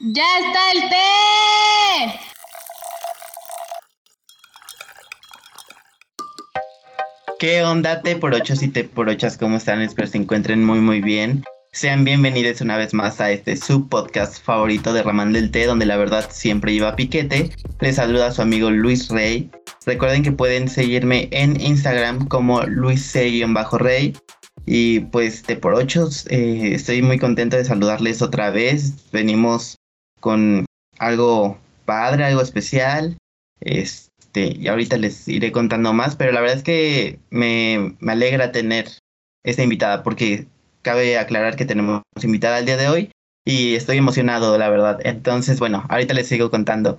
¡Ya está el té! ¿Qué onda, té por ochos y té por ochas? ¿Cómo están? Espero se encuentren muy, muy bien. Sean bienvenidos una vez más a este subpodcast favorito de Ramán del Té, donde la verdad siempre iba piquete. Les saluda a su amigo Luis Rey. Recuerden que pueden seguirme en Instagram como Luis rey Y pues té por ochos, eh, estoy muy contento de saludarles otra vez. Venimos con algo padre, algo especial. Este, y ahorita les iré contando más, pero la verdad es que me, me alegra tener esta invitada porque cabe aclarar que tenemos invitada el día de hoy y estoy emocionado, la verdad. Entonces, bueno, ahorita les sigo contando.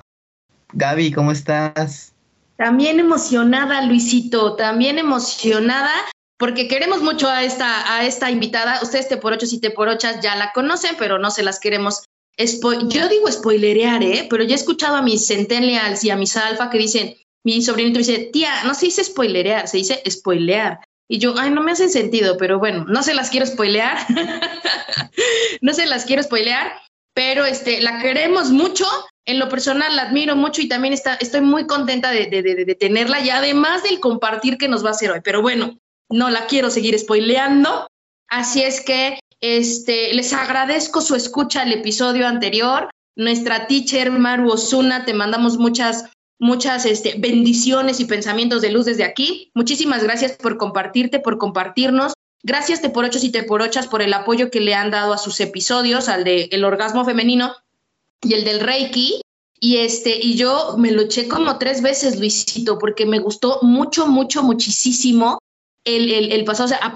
Gaby, ¿cómo estás? También emocionada, Luisito, también emocionada porque queremos mucho a esta, a esta invitada. Ustedes te por ocho y te por ochas ya la conocen, pero no se las queremos. Yo digo spoilerear, ¿eh? Pero ya he escuchado a mis centennials y a mis alfa que dicen, mi sobrinito dice, tía, no se dice spoilerear, se dice spoilear. Y yo, ay, no me hace sentido, pero bueno, no se las quiero spoilear. no se las quiero spoilear, pero este, la queremos mucho. En lo personal la admiro mucho y también está, estoy muy contenta de, de, tenerla y además del compartir que nos va a hacer hoy. Pero bueno, no la quiero seguir spoileando. Así es que este, les agradezco su escucha al episodio anterior. Nuestra teacher Maru Osuna, te mandamos muchas muchas este, bendiciones y pensamientos de luz desde aquí. Muchísimas gracias por compartirte, por compartirnos. Gracias te por ochos y te por ochas por el apoyo que le han dado a sus episodios, al de el orgasmo femenino y el del Reiki. Y este, y yo me lo eché como tres veces, Luisito, porque me gustó mucho, mucho, muchísimo el, el, el pasado, o sea,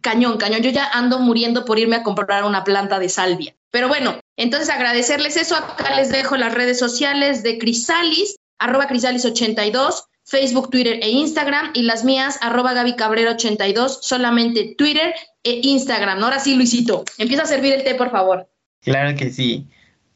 cañón, cañón. Yo ya ando muriendo por irme a comprar una planta de salvia. Pero bueno, entonces agradecerles eso. Acá les dejo las redes sociales de Crisalis arroba crisalis82, Facebook, Twitter e Instagram, y las mías, arroba Gaby Cabrera 82, solamente Twitter e Instagram. Ahora sí, Luisito, empieza a servir el té, por favor. Claro que sí.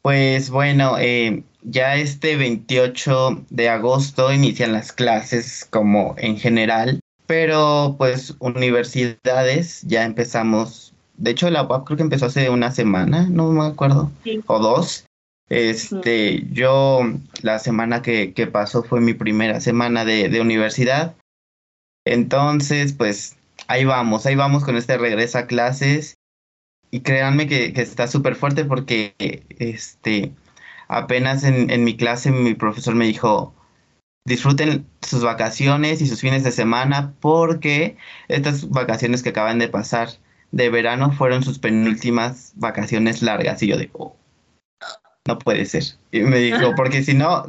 Pues bueno, eh, ya este 28 de agosto inician las clases como en general, pero pues universidades ya empezamos, de hecho la UAP creo que empezó hace una semana, no me acuerdo, o dos, este, yo la semana que, que, pasó fue mi primera semana de, de, universidad. Entonces, pues ahí vamos, ahí vamos con este regreso a clases. Y créanme que, que está súper fuerte porque este, apenas en, en mi clase mi profesor me dijo, disfruten sus vacaciones y sus fines de semana porque estas vacaciones que acaban de pasar de verano fueron sus penúltimas vacaciones largas. Y yo digo, no puede ser. Y me dijo, porque si no,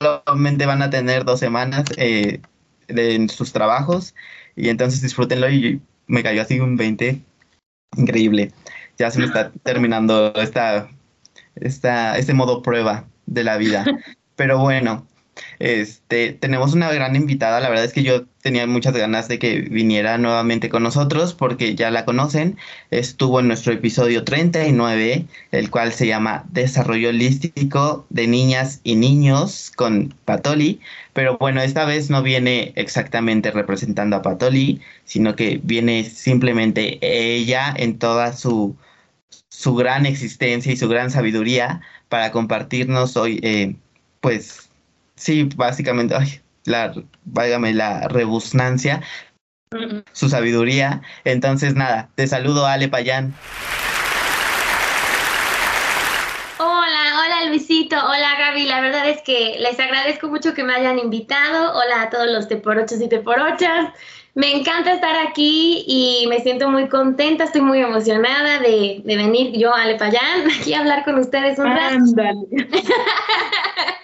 solamente van a tener dos semanas eh, en sus trabajos y entonces disfrútenlo y me cayó así un 20. Increíble. Ya se me está terminando esta, esta, este modo prueba de la vida. Pero bueno, este, tenemos una gran invitada, la verdad es que yo tenía muchas ganas de que viniera nuevamente con nosotros porque ya la conocen, estuvo en nuestro episodio 39, el cual se llama Desarrollo Holístico de Niñas y Niños con Patoli, pero bueno, esta vez no viene exactamente representando a Patoli, sino que viene simplemente ella en toda su, su gran existencia y su gran sabiduría para compartirnos hoy, eh, pues, Sí, básicamente, ay, la, váyame, la rebusnancia, su sabiduría. Entonces, nada, te saludo, Ale Payán. Hola, hola Luisito, hola Gaby, la verdad es que les agradezco mucho que me hayan invitado. Hola a todos los teporochos y teporochas. Me encanta estar aquí y me siento muy contenta, estoy muy emocionada de, venir yo, Ale Payán, aquí a hablar con ustedes un rato.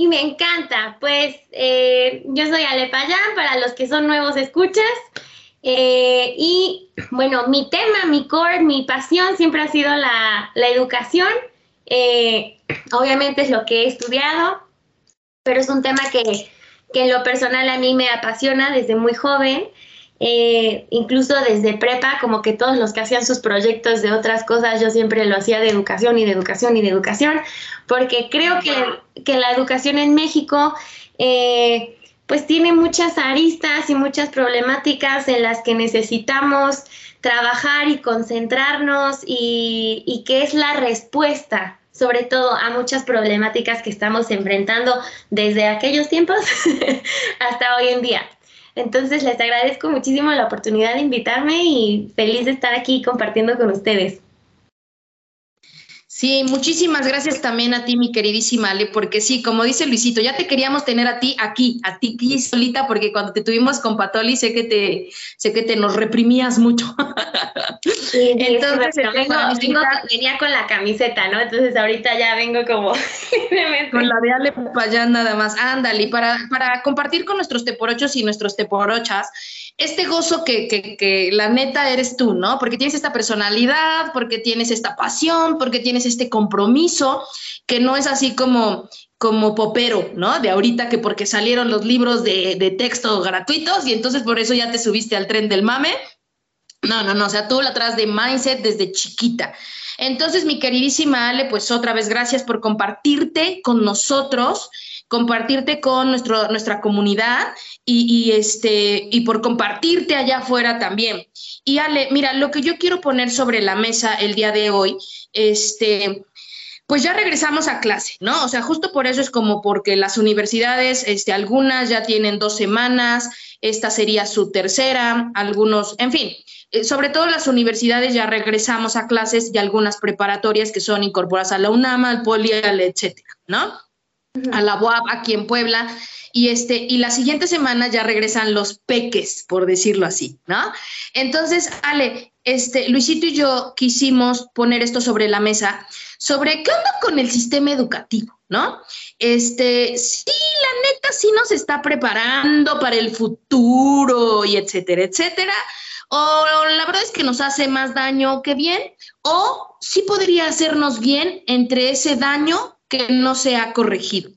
y me encanta. Pues eh, yo soy Ale Payán, para los que son nuevos escuchas. Eh, y bueno, mi tema, mi core, mi pasión siempre ha sido la, educación. Eh, obviamente es lo que he estudiado, pero es un tema que, que en lo personal a mí me apasiona desde muy joven. Eh, incluso desde prepa, como que todos los que hacían sus proyectos de otras cosas, yo siempre lo hacía de educación y de educación y de educación, porque creo que, que la educación en México, eh, pues tiene muchas aristas y muchas problemáticas en las que necesitamos trabajar y concentrarnos y, y que es la respuesta sobre todo a muchas problemáticas que estamos enfrentando desde aquellos tiempos hasta hoy en día. Entonces les agradezco muchísimo la oportunidad de invitarme y feliz de estar aquí compartiendo con ustedes. Sí, muchísimas gracias también a ti, mi queridísima Ale, porque sí, como dice Luisito, ya te queríamos tener a ti aquí, a ti aquí solita, porque cuando te tuvimos con Patoli sé que te, sé que te nos reprimías mucho. Sí, Entonces, venía con la camiseta, ¿no? Entonces ahorita ya vengo como con la de Ale Papayán nada más. Ándale, para, para compartir con nuestros teporochos y nuestros teporochas este gozo que, la neta eres tú, ¿no? Porque tienes esta personalidad, porque tienes esta pasión, porque tienes este compromiso, que no es así como, como popero, ¿no? De ahorita que porque salieron los libros de, de texto gratuitos y entonces por eso ya te subiste al tren del mame. No, no, no, o sea, tú la traes de mindset desde chiquita. Entonces, mi queridísima Ale, pues otra vez gracias por compartirte con nosotros compartirte con nuestro, nuestra comunidad y, este, y por compartirte allá afuera también. Y Ale, mira, lo que yo quiero poner sobre la mesa el día de hoy, este, pues ya regresamos a clase, ¿no? O sea, justo por eso es como porque las universidades, este, algunas ya tienen dos semanas, esta sería su tercera, algunos, en fin, eh, sobre todo las universidades ya regresamos a clases y algunas preparatorias que son incorporadas a la UNAM, al POLI, etcétera, ¿no? A la UAP aquí en Puebla. Y, este, y la siguiente semana ya regresan los peques, por decirlo así, ¿no? Entonces, Ale, este, Luisito y yo quisimos poner esto sobre la mesa, sobre qué onda con el sistema educativo, ¿no? Este, sí, la neta sí nos está preparando para el futuro y etcétera, etcétera. O la verdad es que nos hace más daño que bien, o sí podría hacernos bien entre ese daño que no se ha corregido.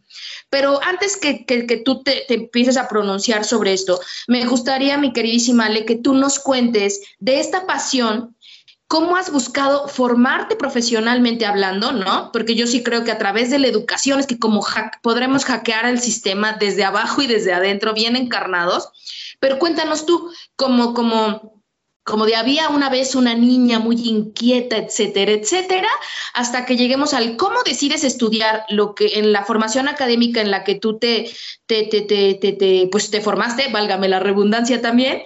Pero antes que, tú te, empieces a pronunciar sobre esto, me gustaría, mi queridísima Ale, que tú nos cuentes de esta pasión, cómo has buscado formarte profesionalmente hablando, ¿no? Porque yo sí creo que a través de la educación es que como podremos hackear el sistema desde abajo y desde adentro, bien encarnados. Pero cuéntanos tú, como, como como de había una vez una niña muy inquieta, etcétera, etcétera, hasta que lleguemos al cómo decides estudiar lo que en la formación académica en la que tú te, te, te, te, pues te formaste, válgame la redundancia también,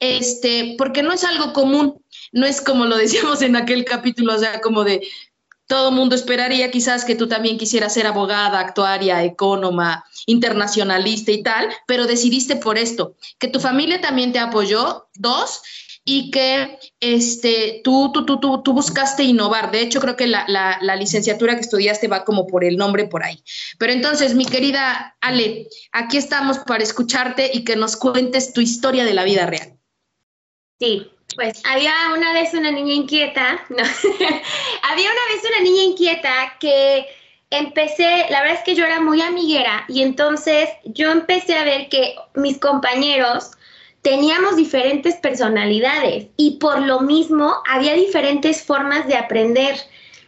este, porque no es algo común, no es como lo decíamos en aquel capítulo, o sea, como de todo mundo esperaría quizás que tú también quisieras ser abogada, actuaria, ecónoma, internacionalista y tal, pero decidiste por esto, que tu familia también te apoyó, dos, y que este, tú, tú, tú, tú, tú buscaste innovar. De hecho, creo que la, la, licenciatura que estudiaste va como por el nombre por ahí. Pero entonces, mi querida Ale, aquí estamos para escucharte y que nos cuentes tu historia de la vida real. Sí, pues había una vez una niña inquieta, no, había una vez una niña inquieta que empecé, la verdad es que yo era muy amiguera y entonces yo empecé a ver que mis compañeros teníamos diferentes personalidades y por lo mismo había diferentes formas de aprender.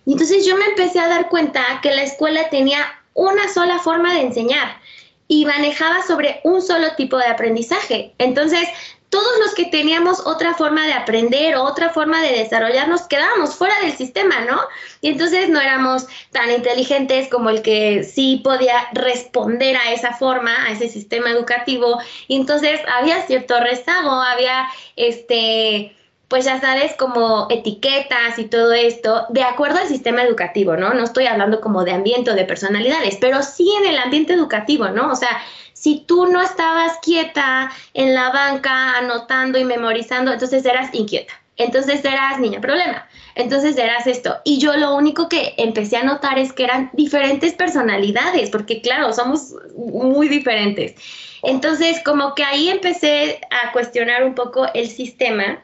Y entonces yo me empecé a dar cuenta que la escuela tenía una sola forma de enseñar y manejaba sobre un solo tipo de aprendizaje. Entonces, todos los que teníamos otra forma de aprender o otra forma de desarrollarnos quedábamos fuera del sistema, ¿no? Y entonces no éramos tan inteligentes como el que sí podía responder a esa forma, a ese sistema educativo. Y entonces había cierto rezago, había este pues ya sabes, como etiquetas y todo esto, de acuerdo al sistema educativo, ¿no? No estoy hablando como de ambiente o de personalidades, pero sí en el ambiente educativo, ¿no? O sea, si tú no estabas quieta en la banca anotando y memorizando, entonces eras inquieta. Entonces eras niña problema. Entonces eras esto. Y yo lo único que empecé a notar es que eran diferentes personalidades, porque claro, somos muy diferentes. Entonces, como que ahí empecé a cuestionar un poco el sistema.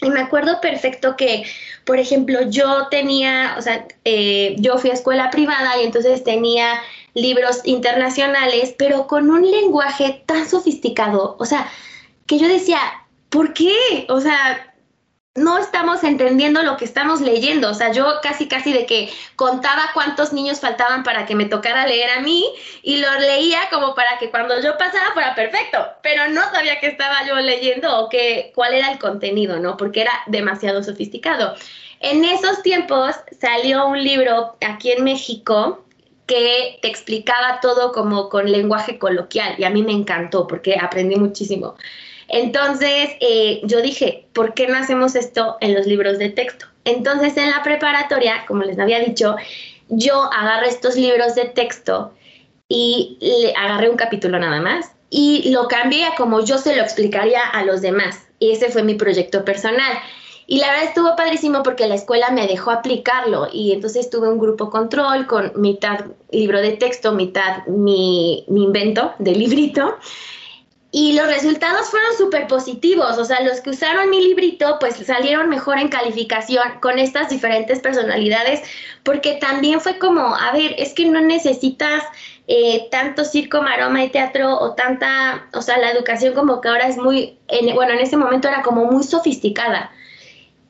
Y me acuerdo perfecto que, por ejemplo, yo tenía, o sea, eh, yo fui a escuela privada y entonces tenía libros internacionales, pero con un lenguaje tan sofisticado, o sea, que yo decía, ¿por qué? O sea, no estamos entendiendo lo que estamos leyendo. O sea, yo casi, casi de que contaba cuántos niños faltaban para que me tocara leer a mí y lo leía como para que cuando yo pasara fuera perfecto, pero no sabía que estaba yo leyendo o que, cuál era el contenido, ¿no? Porque era demasiado sofisticado. En esos tiempos salió un libro aquí en México que te explicaba todo como con lenguaje coloquial y a mí me encantó porque aprendí muchísimo. Entonces eh, yo dije, ¿por qué no hacemos esto en los libros de texto? Entonces en la preparatoria, como les había dicho, yo agarré estos libros de texto y le agarré un capítulo nada más y lo cambié a como yo se lo explicaría a los demás. Y ese fue mi proyecto personal. Y la verdad estuvo padrísimo porque la escuela me dejó aplicarlo y entonces tuve un grupo control con mitad libro de texto, mitad mi, mi invento de librito y los resultados fueron súper positivos, o sea, los que usaron mi librito pues salieron mejor en calificación con estas diferentes personalidades, porque también fue como, a ver, es que no necesitas eh, tanto circo, maroma y teatro o tanta, o sea, la educación como que ahora es muy, bueno, en ese momento era como muy sofisticada.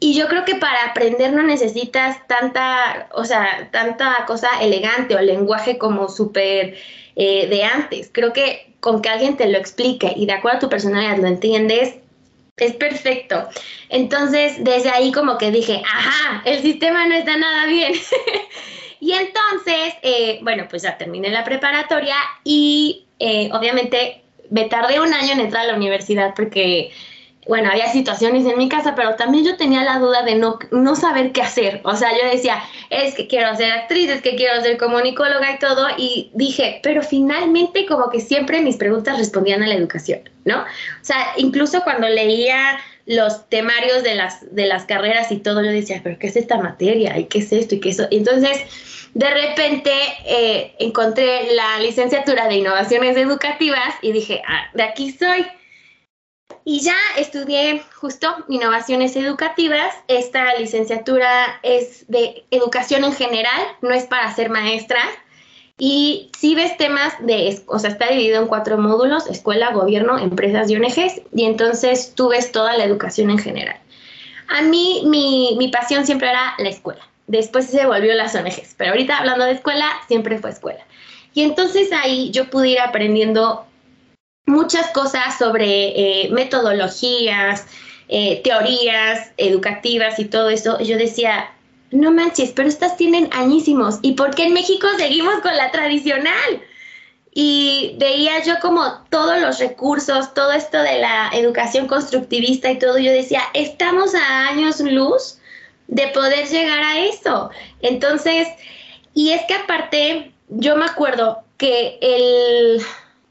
Y yo creo que para aprender no necesitas tanta, o sea, tanta cosa elegante o lenguaje como súper eh, de antes. Creo que con que alguien te lo explique y de acuerdo a tu personalidad lo entiendes, es perfecto. Entonces, desde ahí como que dije, ajá, el sistema no está nada bien. y entonces, eh, bueno, pues ya terminé la preparatoria y eh, obviamente me tardé un año en entrar a la universidad porque bueno, había situaciones en mi casa, pero también yo tenía la duda de no, no saber qué hacer. O sea, yo decía, es que quiero ser actriz, es que quiero ser comunicóloga y todo. Y dije, pero finalmente como que siempre mis preguntas respondían a la educación, ¿no? O sea, incluso cuando leía los temarios de las, de las carreras y todo, yo decía, pero ¿qué es esta materia? ¿Y qué es esto? ¿Y qué eso? Y entonces, de repente, eh, encontré la licenciatura de innovaciones educativas y dije, ah, de aquí soy. Y ya estudié justo innovaciones educativas. Esta licenciatura es de educación en general, no es para ser maestra. Y si ves temas de, o sea, está dividido en cuatro módulos, escuela, gobierno, empresas y ONGs, y entonces tú ves toda la educación en general. A mí mi, mi pasión siempre era la escuela, después se volvió las ONGs, pero ahorita hablando de escuela, siempre fue escuela. Y entonces ahí yo pude ir aprendiendo muchas cosas sobre eh, metodologías, eh, teorías educativas y todo eso. Yo decía, no manches, pero estas tienen añísimos. ¿Y por qué en México seguimos con la tradicional? Y veía yo como todos los recursos, todo esto de la educación constructivista y todo, yo decía, estamos a años luz de poder llegar a eso. Entonces, y es que aparte, yo me acuerdo que el,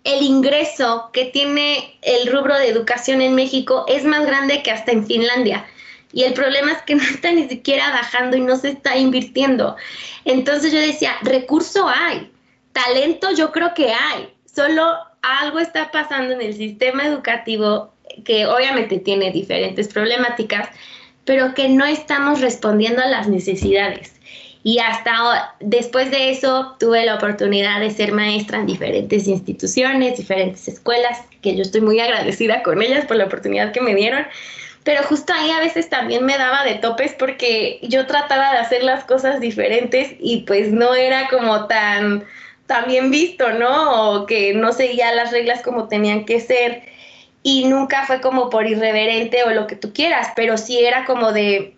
el ingreso que tiene el rubro de educación en México es más grande que hasta en Finlandia. Y el problema es que no está ni siquiera bajando y no se está invirtiendo. Entonces yo decía, recurso hay, talento yo creo que hay, solo algo está pasando en el sistema educativo que obviamente tiene diferentes problemáticas, pero que no estamos respondiendo a las necesidades. Y hasta después de eso tuve la oportunidad de ser maestra en diferentes instituciones, diferentes escuelas, que yo estoy muy agradecida con ellas por la oportunidad que me dieron. Pero justo ahí a veces también me daba de topes porque yo trataba de hacer las cosas diferentes y pues no era como tan, tan bien visto, ¿no? O que no seguía las reglas como tenían que ser. Y nunca fue como por irreverente o lo que tú quieras, pero sí era como de,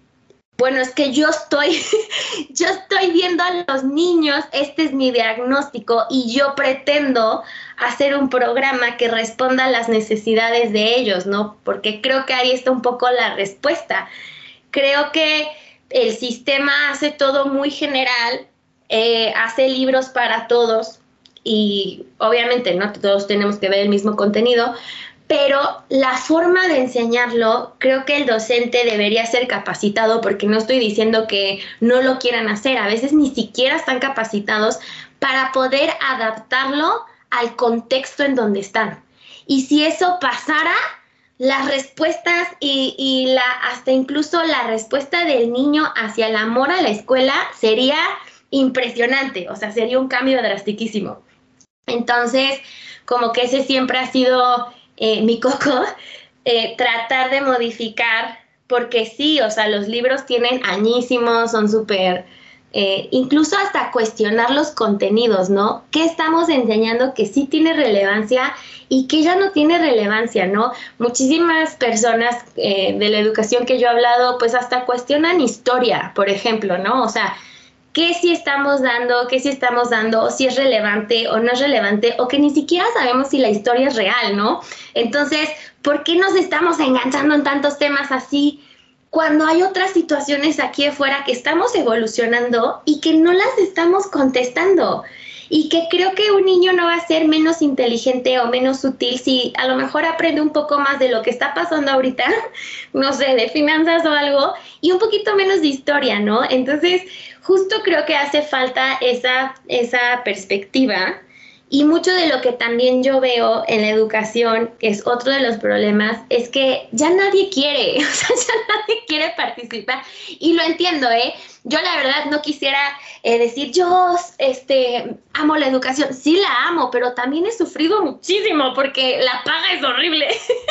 bueno, es que yo estoy, yo estoy viendo a los niños, este es mi diagnóstico y yo pretendo hacer un programa que responda a las necesidades de ellos, ¿no? Porque creo que ahí está un poco la respuesta. Creo que el sistema hace todo muy general, eh, hace libros para todos y obviamente no todos tenemos que ver el mismo contenido, pero la forma de enseñarlo, creo que el docente debería ser capacitado, porque no estoy diciendo que no lo quieran hacer, a veces ni siquiera están capacitados para poder adaptarlo al contexto en donde están. Y si eso pasara, las respuestas y, y, la, hasta incluso la respuesta del niño hacia el amor a la escuela sería impresionante, o sea, sería un cambio drastiquísimo. Entonces, como que ese siempre ha sido eh, mi coco, eh, tratar de modificar porque sí, o sea, los libros tienen añísimos, son súper, eh, incluso hasta cuestionar los contenidos, ¿no? ¿Qué estamos enseñando que sí tiene relevancia y que ya no tiene relevancia, ¿no? Muchísimas personas de la educación que yo he hablado, pues hasta cuestionan historia, por ejemplo, ¿no? O sea, qué sí estamos dando, qué sí estamos dando, si es relevante o no es relevante, o que ni siquiera sabemos si la historia es real, ¿no? Entonces, ¿por qué nos estamos enganchando en tantos temas así? cuando hay otras situaciones aquí afuera que estamos evolucionando y que no las estamos contestando. Y que creo que un niño no va a ser menos inteligente o menos sutil si a lo mejor aprende un poco más de lo que está pasando ahorita, no sé, de finanzas o algo, y un poquito menos de historia, ¿no? Entonces, justo creo que hace falta esa, esa perspectiva y mucho de lo que también yo veo en la educación, que es otro de los problemas, es que ya nadie quiere, o sea, ya nadie quiere participar. Y lo entiendo, ¿eh? Yo la verdad no quisiera eh, decir, yo este, amo la educación. Sí la amo, pero también he sufrido muchísimo porque la paga es horrible.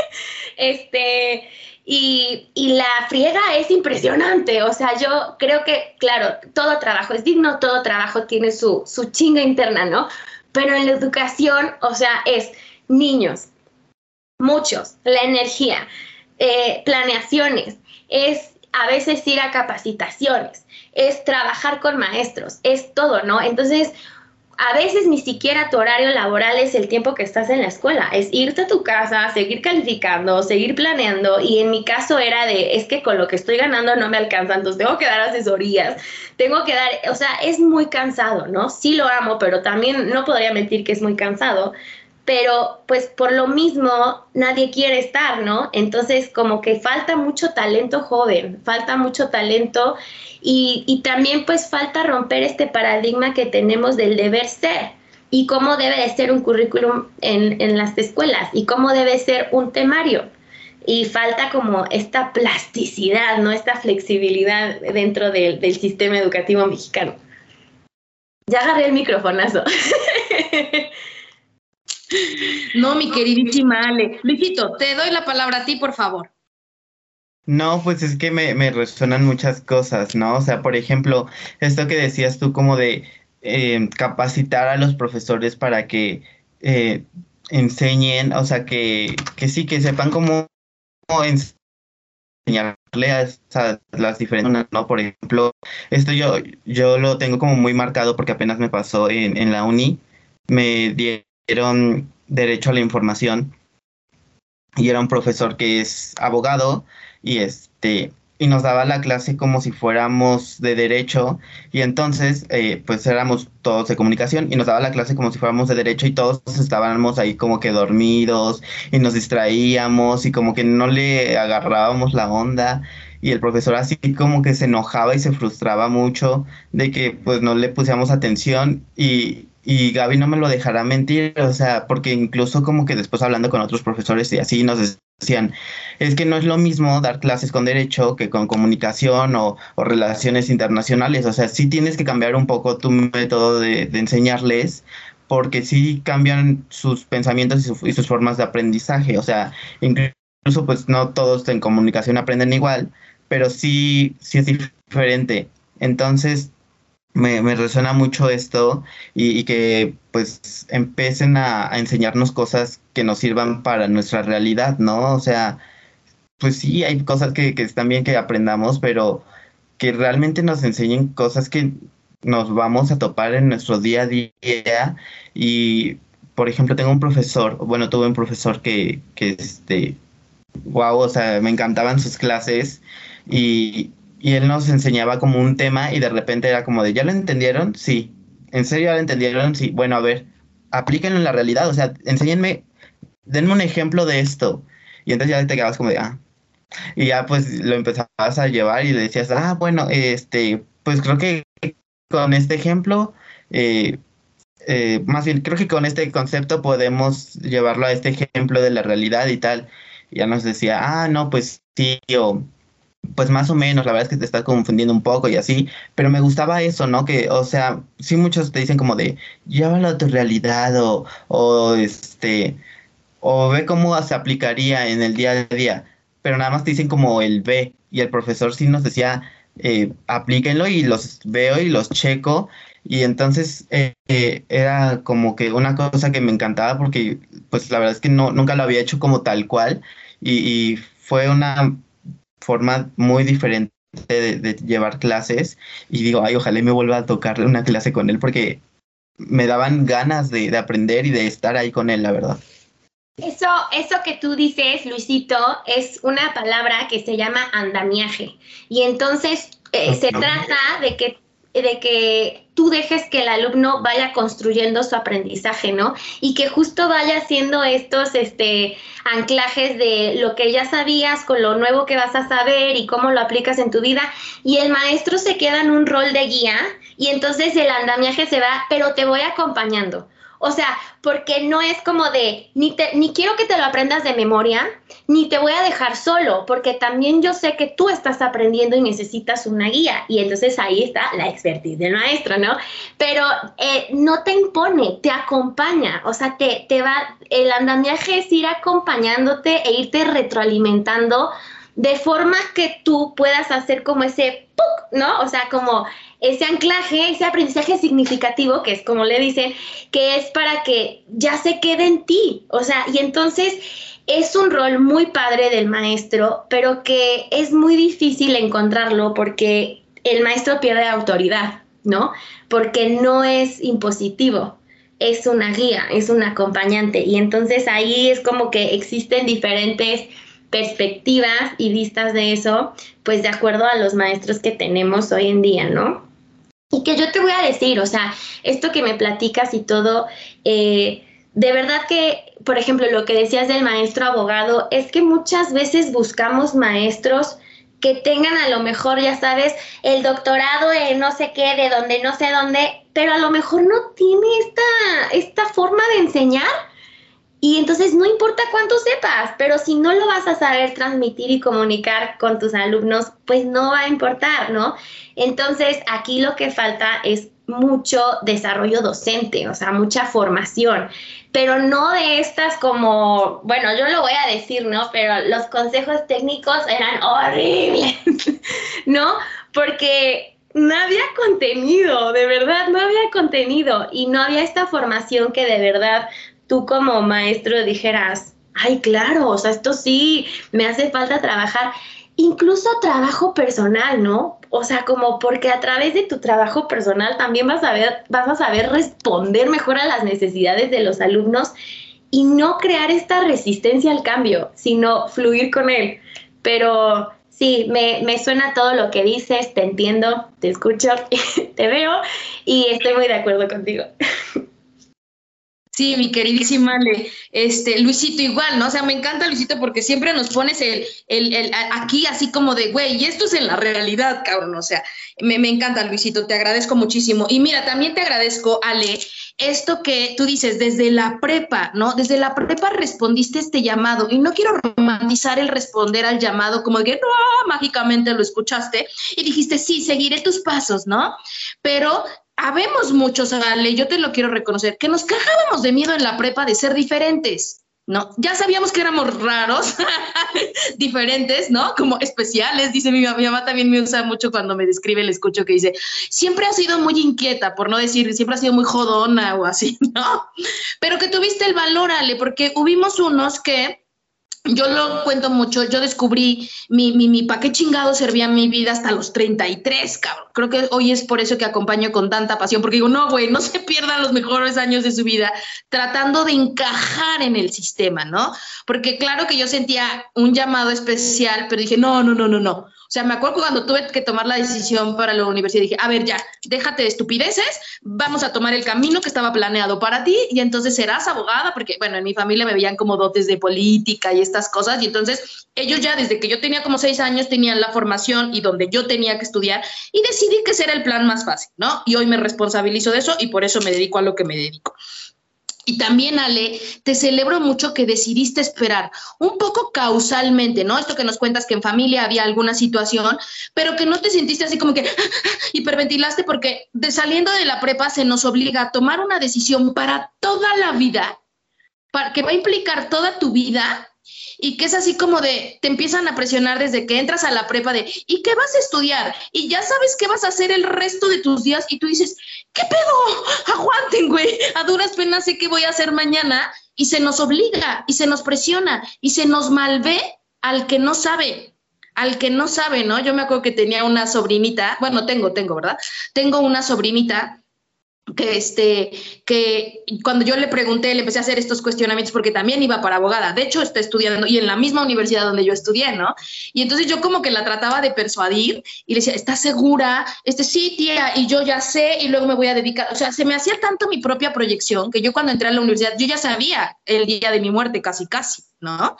este, y, la friega es impresionante. O sea, yo creo que, claro, todo trabajo es digno, todo trabajo tiene su, su chinga interna, ¿no? Pero en la educación, o sea, es niños, muchos, la energía, eh, planeaciones, es a veces ir a capacitaciones, es trabajar con maestros, es todo, ¿no? Entonces, a veces ni siquiera tu horario laboral es el tiempo que estás en la escuela, es irte a tu casa, seguir calificando, seguir planeando. Y en mi caso era de, es que con lo que estoy ganando no me alcanza, entonces tengo que dar asesorías, tengo que dar, o sea, es muy cansado, ¿no? Sí lo amo, pero también no podría mentir que es muy cansado, pero pues por lo mismo nadie quiere estar, ¿no? Entonces como que falta mucho talento joven, falta mucho talento y, también pues falta romper este paradigma que tenemos del deber ser y cómo debe de ser un currículum en, las escuelas y cómo debe ser un temario. Y falta como esta plasticidad, ¿no? Esta flexibilidad dentro del, del sistema educativo mexicano. Ya agarré el microfonazo. No, mi queridísima Ale. Luisito, te doy la palabra a ti, por favor. No, pues es que me, me resuenan muchas cosas, ¿no? O sea, por ejemplo, esto que decías tú como de eh, capacitar a los profesores para que eh, enseñen, o sea, que, que sí, que sepan cómo, enseñarle a, las diferentes, ¿no? Por ejemplo, esto yo, yo lo tengo como muy marcado porque apenas me pasó en, en la uni, me dieron derecho a la información y era un profesor que es abogado y este y nos daba la clase como si fuéramos de derecho y entonces eh, pues éramos todos de comunicación y nos daba la clase como si fuéramos de derecho y todos estábamos ahí como que dormidos y nos distraíamos y como que no le agarrábamos la onda y el profesor así como que se enojaba y se frustraba mucho de que pues no le pusiéramos atención y, y Gaby no me lo dejará mentir, o sea, porque incluso como que después hablando con otros profesores y así nos decían, es que no es lo mismo dar clases con derecho que con comunicación o, relaciones internacionales, o sea, sí tienes que cambiar un poco tu método de, enseñarles porque sí cambian sus pensamientos y, sus formas de aprendizaje, o sea, incluso pues no todos en comunicación aprenden igual, pero sí, sí es diferente. Entonces, me, me resuena mucho esto y, que pues empiecen a, enseñarnos cosas que nos sirvan para nuestra realidad, ¿no? O sea, pues sí, hay cosas que, que están bien que aprendamos, pero que realmente nos enseñen cosas que nos vamos a topar en nuestro día a día y por ejemplo tengo un profesor, bueno tuve un profesor que, que este, wow, o sea, me encantaban sus clases y, y él nos enseñaba como un tema y de repente era como de, ¿ya lo entendieron? Sí. ¿En serio ya lo entendieron? Sí. Bueno, a ver, aplíquenlo en la realidad, o sea, enséñenme, denme un ejemplo de esto. Y entonces ya te quedabas como de, ah. Y ya pues lo empezabas a llevar y le decías, ah, bueno, este, pues creo que con este ejemplo, eh, eh, más bien, creo que con este concepto podemos llevarlo a este ejemplo de la realidad y tal. Y ya nos decía, ah, no, pues sí, o pues más o menos, la verdad es que te estás confundiendo un poco y así, pero me gustaba eso, ¿no? Que, o sea, sí muchos te dicen como de, llévalo a tu realidad o, o este, o ve cómo se aplicaría en el día a día, pero nada más te dicen como el ve, y el profesor sí nos decía, eh, aplíquenlo y los veo y los checo. Y entonces eh, era como que una cosa que me encantaba porque pues la verdad es que no, nunca lo había hecho como tal cual y, fue una forma muy diferente de, llevar clases y digo, ay, ojalá me vuelva a tocar una clase con él porque me daban ganas de, de aprender y de estar ahí con él, la verdad. Eso, eso que tú dices, Luisito, es una palabra que se llama andamiaje. Y entonces eh, se trata de que, de que tú dejes que el alumno vaya construyendo su aprendizaje, ¿no? Y que justo vaya haciendo estos este, anclajes de lo que ya sabías con lo nuevo que vas a saber y cómo lo aplicas en tu vida. Y el maestro se queda en un rol de guía y entonces el andamiaje se va, pero te voy acompañando. O sea, porque no es como de, ni, te, ni quiero que te lo aprendas de memoria, ni te voy a dejar solo, porque también yo sé que tú estás aprendiendo y necesitas una guía. Y entonces ahí está la expertise del maestro, ¿no? Pero eh, no te impone, te acompaña. O sea, te, te va, el andamiaje es ir acompañándote e irte retroalimentando de forma que tú puedas hacer como ese, ¿no? O sea, como ese anclaje, ese aprendizaje significativo, que es como le dicen, que es para que ya se quede en ti. O sea, y entonces es un rol muy padre del maestro, pero que es muy difícil encontrarlo porque el maestro pierde autoridad, ¿no? Porque no es impositivo, es una guía, es un acompañante. Y entonces ahí es como que existen diferentes perspectivas y vistas de eso, pues de acuerdo a los maestros que tenemos hoy en día, ¿no? Y que yo te voy a decir, o sea, esto que me platicas y todo, eh, de verdad que, por ejemplo, lo que decías del maestro abogado, es que muchas veces buscamos maestros que tengan a lo mejor, ya sabes, el doctorado de no sé qué, de donde no sé dónde, pero a lo mejor no tiene esta, esta forma de enseñar y entonces no importa cuánto sepas, pero si no lo vas a saber transmitir y comunicar con tus alumnos, pues no va a importar, ¿no? Entonces aquí lo que falta es mucho desarrollo docente, o sea, mucha formación, pero no de estas como, bueno, yo lo voy a decir, ¿no? Pero los consejos técnicos eran horribles, ¿no? Porque no había contenido, de verdad, no había contenido y no había esta formación que de verdad tú como maestro dijeras, ay, claro, o sea, esto sí, me hace falta trabajar, incluso trabajo personal, ¿no? O sea, como porque a través de tu trabajo personal también vas a, ver, vas a saber responder mejor a las necesidades de los alumnos y no crear esta resistencia al cambio, sino fluir con él. Pero sí, me, me suena todo lo que dices, te entiendo, te escucho, te veo y estoy muy de acuerdo contigo. Sí, mi queridísima Le, este, Luisito igual, ¿no? O sea, me encanta Luisito porque siempre nos pones el, el, el aquí así como de, güey, y esto es en la realidad, cabrón, o sea, me, me, encanta Luisito, te agradezco muchísimo. Y mira, también te agradezco, Ale, esto que tú dices, desde la prepa, ¿no? Desde la prepa respondiste este llamado y no quiero romantizar el responder al llamado como que, no, mágicamente lo escuchaste y dijiste, sí, seguiré tus pasos, ¿no? Pero habemos muchos, Ale, yo te lo quiero reconocer, que nos cajábamos de miedo en la prepa de ser diferentes. ¿no? Ya sabíamos que éramos raros, diferentes, ¿no? Como especiales, dice mi, mi, mamá también me usa mucho cuando me describe el escucho que dice, siempre ha sido muy inquieta, por no decir, siempre ha sido muy jodona o así, ¿no? Pero que tuviste el valor, Ale, porque hubimos unos que yo lo cuento mucho, yo descubrí mi, mi, mi para qué chingado servía mi vida hasta los 33, cabrón. Creo que hoy es por eso que acompaño con tanta pasión, porque digo, no, güey, no se pierdan los mejores años de su vida tratando de encajar en el sistema, ¿no? Porque claro que yo sentía un llamado especial, pero dije, no, no, no, no, no. O sea, me acuerdo cuando tuve que tomar la decisión para la universidad, dije, a ver, ya, déjate de estupideces, vamos a tomar el camino que estaba planeado para ti y entonces serás abogada, porque, bueno, en mi familia me veían como dotes de política y estas cosas, y entonces ellos ya desde que yo tenía como seis años tenían la formación y donde yo tenía que estudiar y decidí que ese era el plan más fácil, ¿no? Y hoy me responsabilizo de eso y por eso me dedico a lo que me dedico. Y también, Ale, te celebro mucho que decidiste esperar un poco causalmente, ¿no? Esto que nos cuentas que en familia había alguna situación, pero que no te sentiste así como que hiperventilaste porque de saliendo de la prepa se nos obliga a tomar una decisión para toda la vida, para, que va a implicar toda tu vida y que es así como de, te empiezan a presionar desde que entras a la prepa de, ¿y qué vas a estudiar? Y ya sabes qué vas a hacer el resto de tus días y tú dices, ¿qué pedo? Aguanten, güey, a duras penas sé qué voy a hacer mañana y se nos obliga y se nos presiona y se nos malvé al que no sabe al que no sabe, ¿no? Yo me acuerdo que tenía una sobrinita, bueno, tengo, tengo, ¿verdad? Tengo una sobrinita que este que cuando yo le pregunté le empecé a hacer estos cuestionamientos porque también iba para abogada. De hecho está estudiando y en la misma universidad donde yo estudié no y entonces yo como que la trataba de persuadir y le decía estás segura este sí tía y yo ya sé y luego me voy a dedicar o sea se me hacía tanto mi propia proyección que yo cuando entré a la universidad yo ya sabía el día de mi muerte casi casi no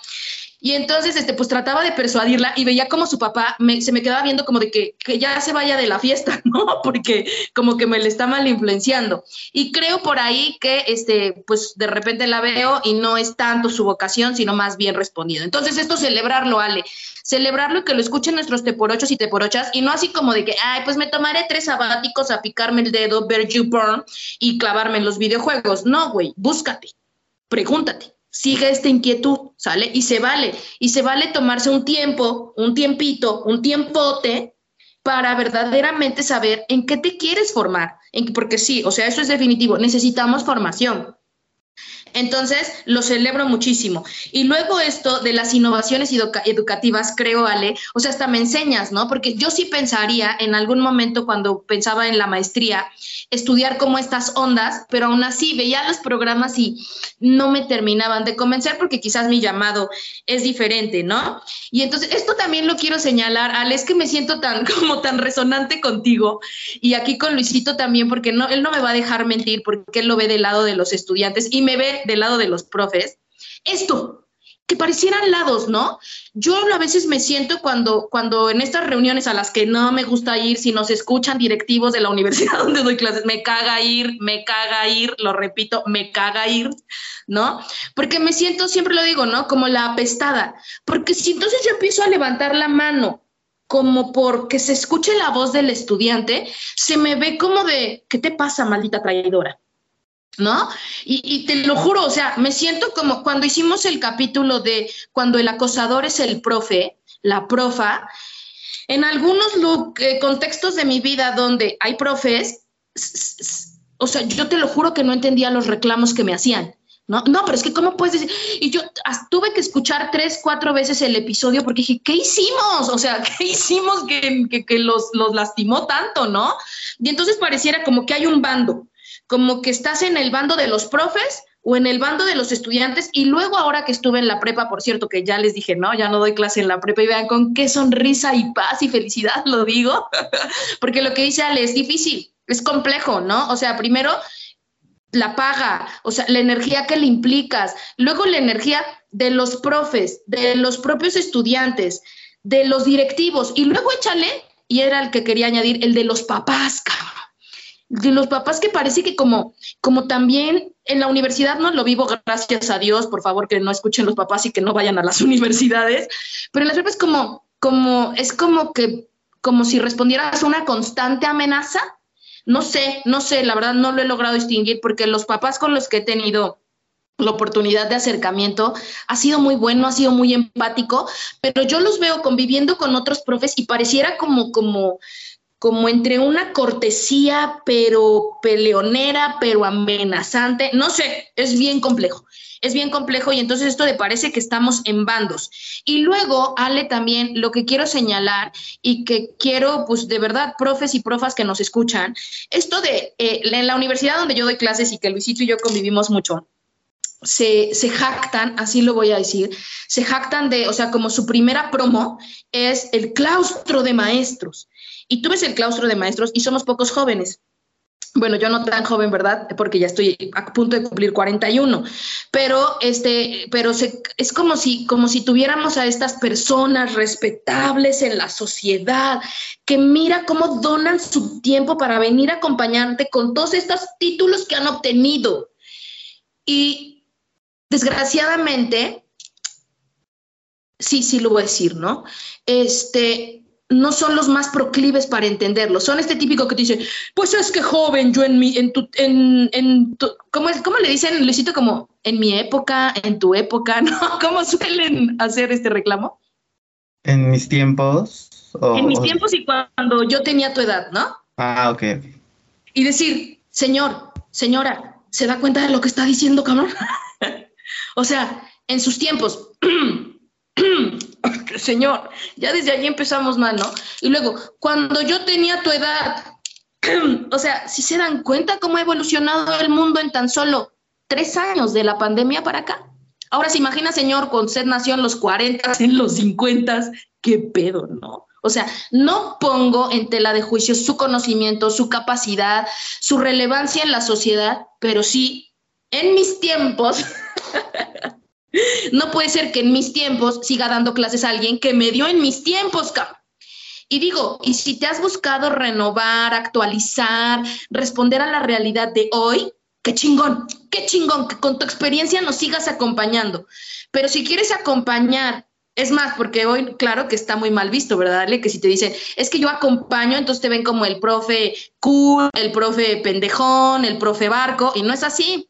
y entonces, este, pues trataba de persuadirla y veía como su papá se me quedaba viendo como de que, que, ya se vaya de la fiesta, ¿no? Porque como que me le está mal influenciando. Y creo por ahí que, este, pues de repente la veo y no es tanto su vocación, sino más bien respondido. Entonces, esto celebrarlo, Ale. Celebrarlo y que lo escuchen nuestros teporochos y teporochas y no así como de que, ay, pues me tomaré tres sabáticos a picarme el dedo, ver YouPorn y clavarme en los videojuegos. No, güey, búscate, pregúntate sigue esta inquietud, ¿sale? Y se vale, y se vale tomarse un tiempo, un tiempito, un tiempote para verdaderamente saber en qué te quieres formar, en, porque sí, o sea, eso es definitivo, necesitamos formación. Entonces, lo celebro muchísimo. Y luego esto de las innovaciones educativas, creo, Ale, o sea, hasta me enseñas, ¿no? Porque yo sí pensaría en algún momento cuando pensaba en la maestría, estudiar como estas ondas, pero aún así veía los programas y no me terminaban de convencer porque quizás mi llamado es diferente, ¿no? Y entonces, esto también lo quiero señalar, Ale, es que me siento tan como tan resonante contigo y aquí con Luisito también, porque no, él no me va a dejar mentir porque él lo ve del lado de los estudiantes y me ve del lado de los profes, esto, que parecieran lados, ¿no? Yo a veces me siento cuando, cuando en estas reuniones a las que no me gusta ir, si nos escuchan directivos de la universidad donde doy clases, me caga ir, me caga ir, lo repito, me caga ir, ¿no? Porque me siento, siempre lo digo, ¿no? Como la apestada, porque si entonces yo empiezo a levantar la mano como porque se escuche la voz del estudiante, se me ve como de, ¿qué te pasa, maldita traidora? ¿No? Y, te lo juro, o sea, me siento como cuando hicimos el capítulo de cuando el acosador es el profe, la profa, en algunos eh, contextos de mi vida donde hay profes, o sea, yo te lo juro que no entendía los reclamos que me hacían. No, no, pero es que ¿cómo puedes decir? Y yo tuve que escuchar tres, cuatro veces el episodio porque dije, ¿qué hicimos? O sea, ¿qué hicimos que, que, los, los lastimó tanto, no? Y entonces pareciera como que hay un bando, como que estás en el bando de los profes o en el bando de los estudiantes y luego ahora que estuve en la prepa, por cierto, que ya les dije, no, ya no doy clase en la prepa y vean con qué sonrisa y paz y felicidad lo digo, porque lo que dice Ale es difícil, es complejo, ¿no? O sea, primero la paga, o sea, la energía que le implicas, luego la energía de los profes, de los propios estudiantes, de los directivos y luego échale, y era el que quería añadir, el de los papás, cabrón de los papás que parece que como, como también en la universidad no lo vivo, gracias a Dios, por favor que no escuchen los papás y que no vayan a las universidades, pero en las es como, como, es como que, como si respondieras a una constante amenaza. No sé, no sé, la verdad no lo he logrado distinguir porque los papás con los que he tenido la oportunidad de acercamiento ha sido muy bueno, ha sido muy empático, pero yo los veo conviviendo con otros profes y pareciera como, como, como entre una cortesía, pero peleonera, pero amenazante. No sé, es bien complejo. Es bien complejo y entonces esto le parece que estamos en bandos. Y luego, Ale, también lo que quiero señalar y que quiero, pues de verdad, profes y profas que nos escuchan, esto de eh, en la universidad donde yo doy clases y que Luisito y yo convivimos mucho, se, se, jactan, así lo voy a decir, se jactan de, o sea, como su primera promo es el claustro de maestros. Y tú ves el claustro de maestros y somos pocos jóvenes. Bueno, yo no tan joven, ¿verdad? Porque ya estoy a punto de cumplir 41, pero este, pero es como si, como si tuviéramos a estas personas respetables en la sociedad, que mira cómo donan su tiempo para venir a acompañarte con todos estos títulos que han obtenido. Y desgraciadamente, sí, sí lo voy a decir, ¿no? Este, no son los más proclives para entenderlo. Son este típico que te dice, pues es que joven, yo en mi, en tu, en, en tu, ¿cómo, es, ¿cómo le dicen, Luisito? Como en mi época, en tu época, ¿no? ¿Cómo suelen hacer este reclamo? En mis tiempos. en mis tiempos y cuando yo tenía tu edad, ¿no? Ah, ok. Y decir, señor, señora, ¿se da cuenta de lo que está diciendo, cabrón? o sea, en sus tiempos, señor, ya desde allí empezamos mal, ¿no? Y luego, cuando yo tenía tu edad, o sea, si se dan cuenta cómo ha evolucionado el mundo en tan solo tres años de la pandemia para acá. Ahora se imagina, señor, con usted nació en los 40, en los 50, qué pedo, ¿no? O sea, no pongo en tela de juicio su conocimiento, su capacidad, su relevancia en la sociedad, pero sí, en mis tiempos, no puede ser que en mis tiempos siga dando clases a alguien que me dio en mis tiempos, cabrón. Y digo, y si te has buscado renovar, actualizar, responder a la realidad de hoy, qué chingón, qué chingón, que con tu experiencia nos sigas acompañando. Pero si quieres acompañar es más, porque hoy, claro que está muy mal visto, ¿verdad? Que si te dicen, es que yo acompaño, entonces te ven como el profe cool, el profe pendejón, el profe barco, y no es así,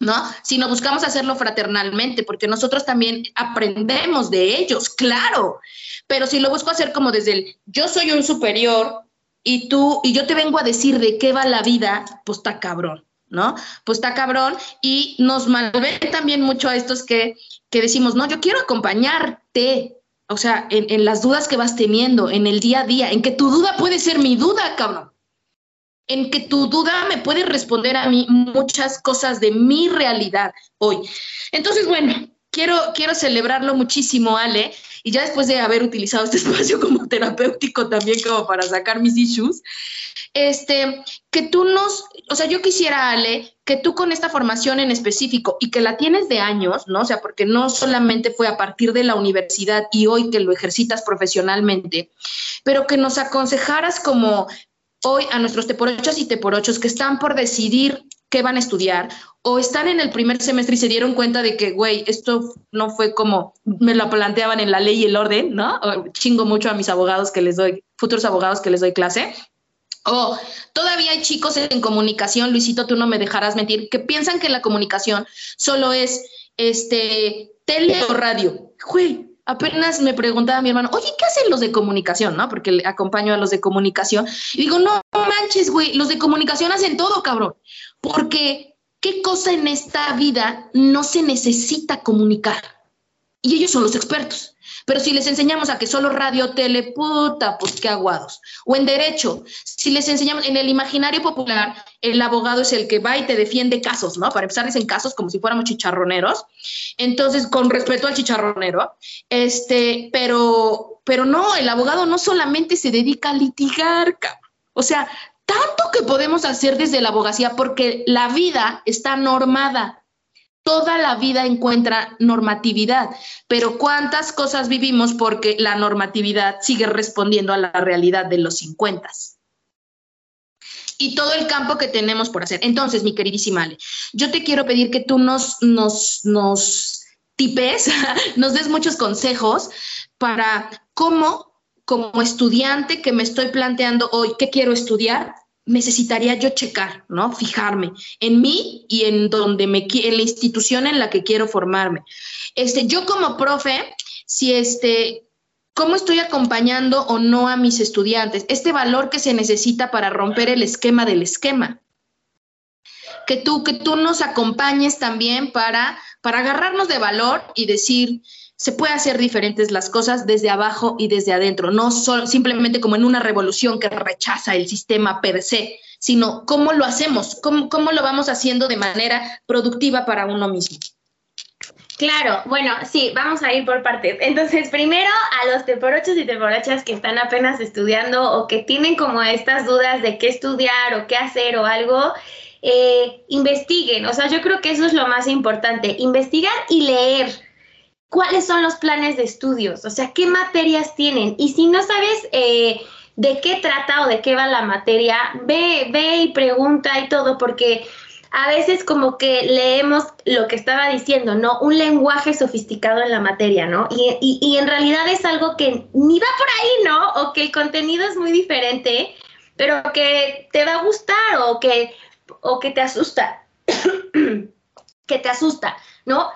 ¿no? Sino buscamos hacerlo fraternalmente, porque nosotros también aprendemos de ellos, claro. Pero si lo busco hacer como desde el, yo soy un superior y tú, y yo te vengo a decir de qué va la vida, pues está cabrón. ¿no? Pues está cabrón y nos malven también mucho a estos que que decimos, no, yo quiero acompañarte, o sea, en, las dudas que vas teniendo, en el día a día, en que tu duda puede ser mi duda, cabrón. En que tu duda me puede responder a mí muchas cosas de mi realidad hoy. Entonces, bueno, quiero, quiero celebrarlo muchísimo, Ale, y ya después de haber utilizado este espacio como terapéutico también como para sacar mis issues, este, que tú nos, o sea, yo quisiera, Ale, que tú con esta formación en específico y que la tienes de años, ¿no? O sea, porque no solamente fue a partir de la universidad y hoy que lo ejercitas profesionalmente, pero que nos aconsejaras como hoy a nuestros teporochos y teporochos que están por decidir qué van a estudiar o están en el primer semestre y se dieron cuenta de que, güey, esto no fue como me lo planteaban en la ley y el orden, ¿no? chingo mucho a mis abogados que les doy, futuros abogados que les doy clase, Oh, todavía hay chicos en comunicación, Luisito, tú no me dejarás mentir, que piensan que la comunicación solo es este tele o radio. Güey, apenas me preguntaba mi hermano, oye, ¿qué hacen los de comunicación? ¿No? Porque le acompaño a los de comunicación. Y digo, no manches, güey, los de comunicación hacen todo, cabrón. Porque, ¿qué cosa en esta vida no se necesita comunicar? Y ellos son los expertos. Pero si les enseñamos a que solo radio, tele, puta, pues qué aguados. O en derecho, si les enseñamos, en el imaginario popular, el abogado es el que va y te defiende casos, ¿no? Para empezar, dicen casos como si fuéramos chicharroneros. Entonces, con respeto al chicharronero, este, pero, pero no, el abogado no solamente se dedica a litigar, o sea, tanto que podemos hacer desde la abogacía porque la vida está normada toda la vida encuentra normatividad, pero ¿cuántas cosas vivimos porque la normatividad sigue respondiendo a la realidad de los 50? Y todo el campo que tenemos por hacer. Entonces, mi queridísima Ale, yo te quiero pedir que tú nos, nos, nos tipes, nos des muchos consejos para cómo, como estudiante que me estoy planteando hoy, ¿qué quiero estudiar? Necesitaría yo checar, ¿no? Fijarme en mí y en donde me en la institución en la que quiero formarme. Este, yo como profe, si este cómo estoy acompañando o no a mis estudiantes, este valor que se necesita para romper el esquema del esquema. Que tú que tú nos acompañes también para para agarrarnos de valor y decir, se puede hacer diferentes las cosas desde abajo y desde adentro, no solo, simplemente como en una revolución que rechaza el sistema per se, sino cómo lo hacemos, cómo, cómo lo vamos haciendo de manera productiva para uno mismo. Claro, bueno, sí, vamos a ir por partes. Entonces, primero a los teporochos y teporochas que están apenas estudiando o que tienen como estas dudas de qué estudiar o qué hacer o algo, eh, investiguen. O sea, yo creo que eso es lo más importante, investigar y leer cuáles son los planes de estudios, o sea, qué materias tienen. Y si no sabes eh, de qué trata o de qué va la materia, ve, ve y pregunta y todo, porque a veces como que leemos lo que estaba diciendo, ¿no? Un lenguaje sofisticado en la materia, ¿no? Y, y, en realidad es algo que ni va por ahí, ¿no? O que el contenido es muy diferente, pero que te va a gustar o que, o que te asusta. que te asusta,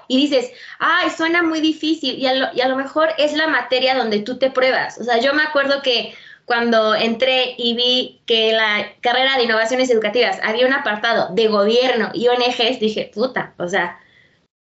Y dices, ay, suena muy difícil y a, lo, mejor es la materia donde tú te pruebas. O sea, yo me acuerdo que cuando entré y vi que la carrera de innovaciones educativas había un apartado de gobierno y ONGs, dije, puta, o sea,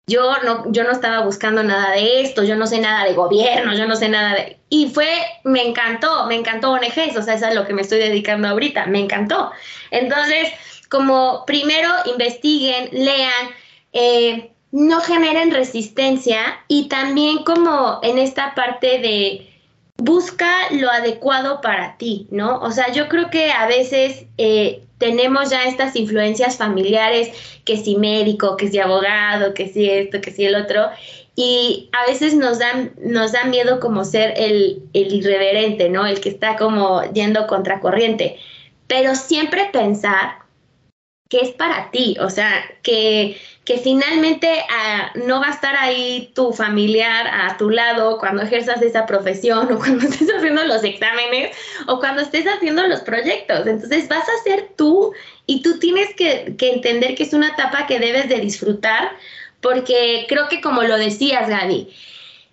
yo no, yo no estaba buscando nada de esto, yo no sé nada de gobierno, yo no sé nada de... Y fue, me encantó, me encantó ONGs, o sea, eso es lo que me estoy dedicando ahorita, me encantó. Entonces, como primero investiguen, lean, eh, no generen resistencia y también como en esta parte de busca lo adecuado para ti, ¿no? O sea, yo creo que a veces eh, tenemos ya estas influencias familiares, que si médico, que si abogado, que si esto, que si el otro, y a veces nos dan, nos da miedo como ser el, el irreverente, ¿no? El que está como yendo contracorriente. Pero siempre pensar que es para ti, o sea, que, que finalmente ah, no va a estar ahí tu familiar a tu lado cuando ejerzas esa profesión o cuando estés haciendo los exámenes o cuando estés haciendo los proyectos. Entonces vas a ser tú y tú tienes que, que entender que es una etapa que debes de disfrutar porque creo que como lo decías, Gaby,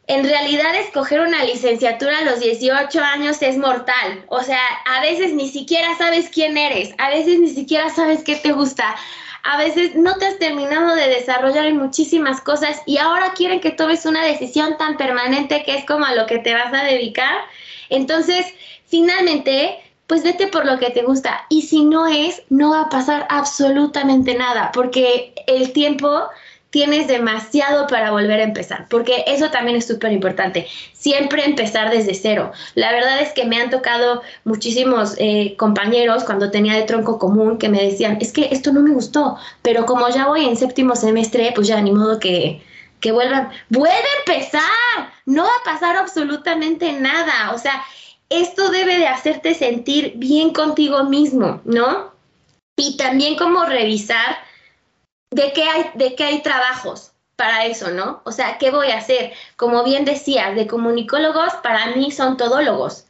en realidad escoger una licenciatura a los 18 años es mortal. O sea, a veces ni siquiera sabes quién eres, a veces ni siquiera sabes qué te gusta, a veces no te has terminado de desarrollar en muchísimas cosas y ahora quieren que tomes una decisión tan permanente que es como a lo que te vas a dedicar. Entonces, finalmente, pues vete por lo que te gusta. Y si no es, no va a pasar absolutamente nada, porque el tiempo tienes demasiado para volver a empezar, porque eso también es súper importante, siempre empezar desde cero. La verdad es que me han tocado muchísimos eh, compañeros cuando tenía de tronco común que me decían, es que esto no me gustó, pero como ya voy en séptimo semestre, pues ya ni modo que, que vuelvan, vuelve a empezar, no va a pasar absolutamente nada, o sea, esto debe de hacerte sentir bien contigo mismo, ¿no? Y también como revisar de qué hay, de qué hay trabajos para eso, ¿no? O sea, ¿qué voy a hacer? Como bien decías, de comunicólogos para mí son todólogos.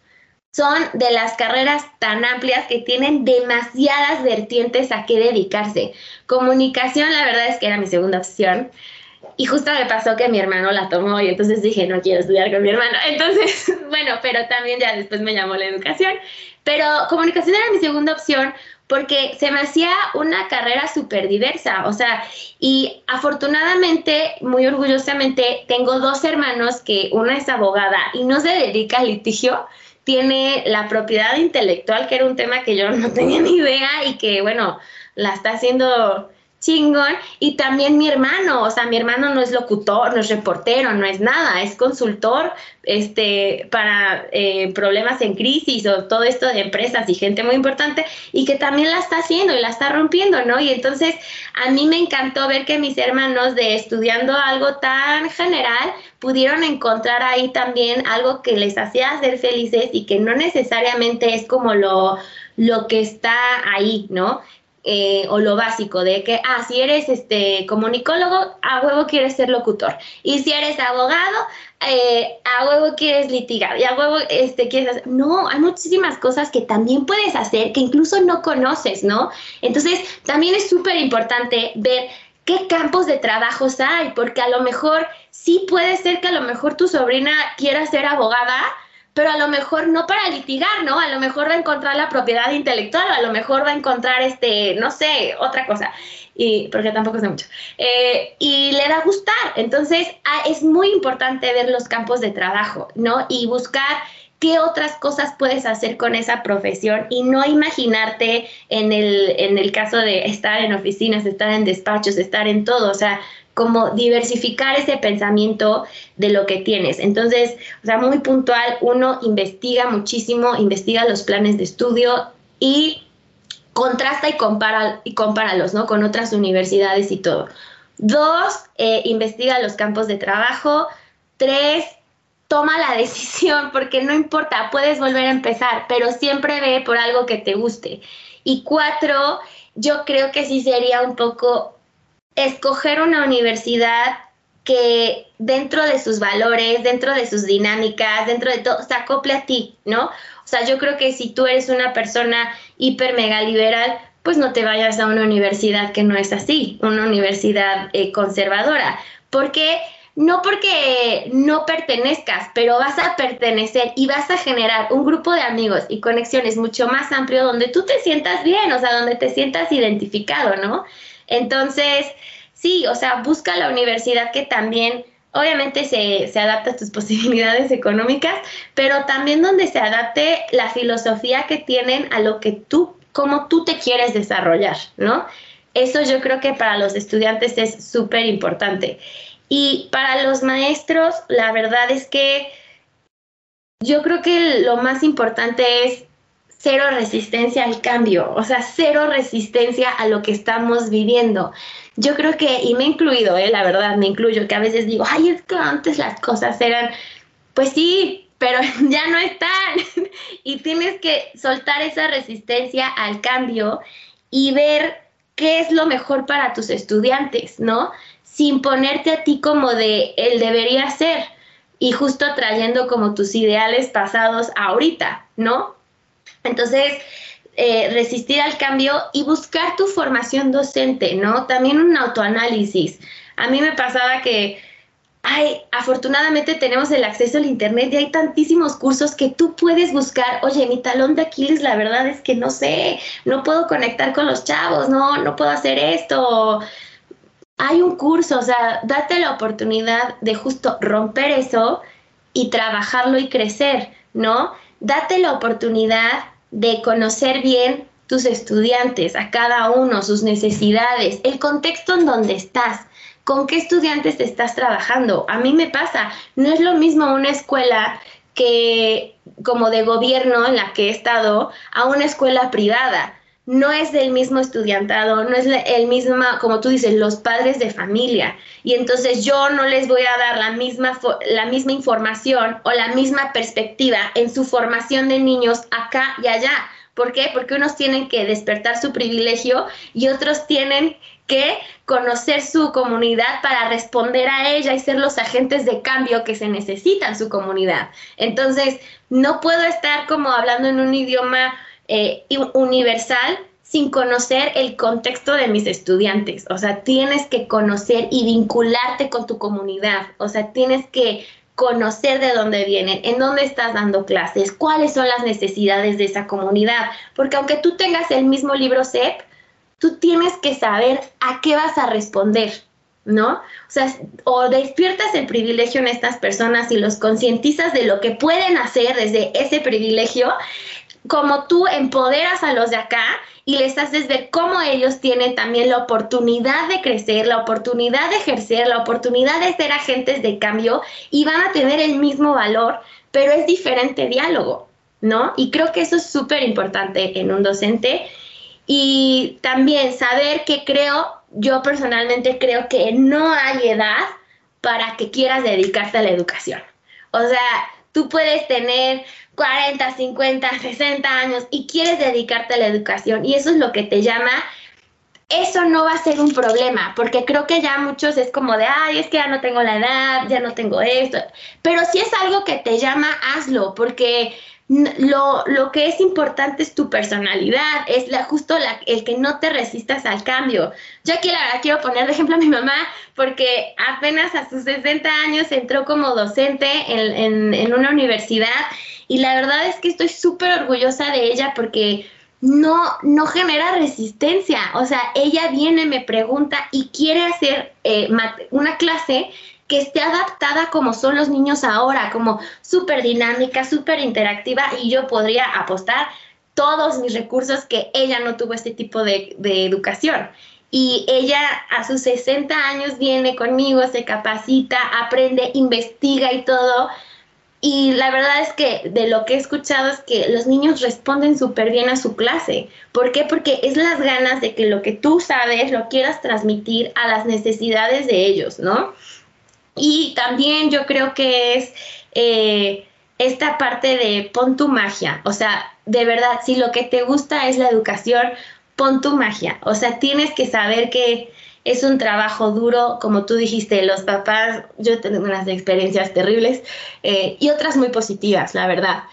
Son de las carreras tan amplias que tienen demasiadas vertientes a qué dedicarse. Comunicación, la verdad es que era mi segunda opción. Y justo me pasó que mi hermano la tomó y entonces dije, no quiero estudiar con mi hermano. Entonces, bueno, pero también ya después me llamó la educación. Pero comunicación era mi segunda opción porque se me hacía una carrera súper diversa, o sea, y afortunadamente, muy orgullosamente, tengo dos hermanos que una es abogada y no se dedica al litigio, tiene la propiedad intelectual, que era un tema que yo no tenía ni idea y que, bueno, la está haciendo chingón. Y también mi hermano, o sea, mi hermano no es locutor, no es reportero, no es nada, es consultor este, para eh, problemas en crisis o todo esto de empresas y gente muy importante y que también la está haciendo y la está rompiendo, ¿no? Y entonces a mí me encantó ver que mis hermanos de estudiando algo tan general pudieron encontrar ahí también algo que les hacía ser felices y que no necesariamente es como lo, lo que está ahí, ¿no? Eh, o lo básico de que, ah, si eres este comunicólogo, a huevo quieres ser locutor. Y si eres abogado, eh, a huevo quieres litigar. Y a huevo este, quieres hacer. No, hay muchísimas cosas que también puedes hacer que incluso no conoces, ¿no? Entonces, también es súper importante ver qué campos de trabajos hay, porque a lo mejor sí puede ser que a lo mejor tu sobrina quiera ser abogada, pero a lo mejor no para litigar, ¿no? A lo mejor va a encontrar la propiedad intelectual, o a lo mejor va a encontrar, este, no sé, otra cosa, y, porque tampoco sé mucho. Eh, y le va a gustar. Entonces, ah, es muy importante ver los campos de trabajo, ¿no? Y buscar qué otras cosas puedes hacer con esa profesión y no imaginarte en el, en el caso de estar en oficinas, estar en despachos, estar en todo. O sea, como diversificar ese pensamiento de lo que tienes. Entonces, o sea, muy puntual, uno investiga muchísimo, investiga los planes de estudio y contrasta y compara y compáralos, ¿no? Con otras universidades y todo. Dos, eh, investiga los campos de trabajo. Tres, toma la decisión, porque no importa, puedes volver a empezar, pero siempre ve por algo que te guste. Y cuatro, yo creo que sí sería un poco escoger una universidad que dentro de sus valores, dentro de sus dinámicas, dentro de todo, se acople a ti, ¿no? O sea, yo creo que si tú eres una persona hiper mega liberal, pues no te vayas a una universidad que no es así, una universidad eh, conservadora. Porque no porque no pertenezcas, pero vas a pertenecer y vas a generar un grupo de amigos y conexiones mucho más amplio donde tú te sientas bien, o sea, donde te sientas identificado, ¿no? Entonces, sí, o sea, busca la universidad que también obviamente se, se, adapta a tus posibilidades económicas, pero también donde se adapte la filosofía que tienen a lo que tú, cómo tú te quieres desarrollar, ¿no? Eso yo creo que para los estudiantes es súper importante. Y para los maestros, la verdad es que yo creo que lo más importante es cero resistencia al cambio, o sea, cero resistencia a lo que estamos viviendo. Yo creo que, y me he incluido, eh, la verdad, me incluyo, que a veces digo, ay, es que antes las cosas eran, pues sí, pero ya no están. y tienes que soltar esa resistencia al cambio y ver qué es lo mejor para tus estudiantes, ¿no? Sin ponerte a ti como de él debería ser y justo trayendo como tus ideales pasados ahorita, ¿no? Entonces, eh, resistir al cambio y buscar tu formación docente, ¿no? También un autoanálisis. A mí me pasaba que, ay, afortunadamente tenemos el acceso al Internet y hay tantísimos cursos que tú puedes buscar, oye, mi talón de Aquiles, la verdad es que no sé, no puedo conectar con los chavos, no, no puedo hacer esto. Hay un curso, o sea, date la oportunidad de justo romper eso y trabajarlo y crecer, ¿no? Date la oportunidad de conocer bien tus estudiantes, a cada uno, sus necesidades, el contexto en donde estás, con qué estudiantes estás trabajando. A mí me pasa, no es lo mismo una escuela que como de gobierno en la que he estado a una escuela privada. No es del mismo estudiantado, no es el mismo, como tú dices, los padres de familia. Y entonces yo no les voy a dar la misma, la misma información o la misma perspectiva en su formación de niños acá y allá. ¿Por qué? Porque unos tienen que despertar su privilegio y otros tienen que conocer su comunidad para responder a ella y ser los agentes de cambio que se necesita en su comunidad. Entonces, no puedo estar como hablando en un idioma eh, universal sin conocer el contexto de mis estudiantes. O sea, tienes que conocer y vincularte con tu comunidad. O sea, tienes que conocer de dónde vienen, en dónde estás dando clases, cuáles son las necesidades de esa comunidad. Porque aunque tú tengas el mismo libro CEP, tú tienes que saber a qué vas a responder, ¿no? O sea, o despiertas el privilegio en estas personas y los concientizas de lo que pueden hacer desde ese privilegio, como tú empoderas a los de acá y les haces ver cómo ellos tienen también la oportunidad de crecer, la oportunidad de ejercer, la oportunidad de ser agentes de cambio y van a tener el mismo valor, pero es diferente diálogo, ¿no? Y creo que eso es súper importante en un docente. Y también saber que creo, yo personalmente creo que no hay edad para que quieras dedicarte a la educación. O sea, tú puedes tener 40, 50, 60 años y quieres dedicarte a la educación y eso es lo que te llama, eso no va a ser un problema, porque creo que ya muchos es como de, ay, es que ya no tengo la edad, ya no tengo esto, pero si es algo que te llama, hazlo, porque lo, lo, que es importante es tu personalidad, es la, justo el que no te resistas al cambio. Yo aquí la verdad quiero poner de ejemplo a mi mamá porque apenas a sus 60 años entró como docente en, en, en una universidad y la verdad es que estoy súper orgullosa de ella porque no, no genera resistencia. O sea, ella viene, me pregunta y quiere hacer eh, una clase que esté adaptada como son los niños ahora, como súper dinámica, súper interactiva y yo podría apostar todos mis recursos que ella no tuvo este tipo de, educación. Y ella a sus 60 años viene conmigo, se capacita, aprende, investiga y todo. Y la verdad es que de lo que he escuchado es que los niños responden súper bien a su clase. ¿Por qué? Porque es las ganas de que lo que tú sabes lo quieras transmitir a las necesidades de ellos, ¿no? Y también yo creo que es eh, esta parte de pon tu magia, o sea, de verdad, si lo que te gusta es la educación, pon tu magia. O sea, tienes que saber que es un trabajo duro, como tú dijiste, los papás, yo tengo unas experiencias terribles eh, y otras muy positivas, la verdad.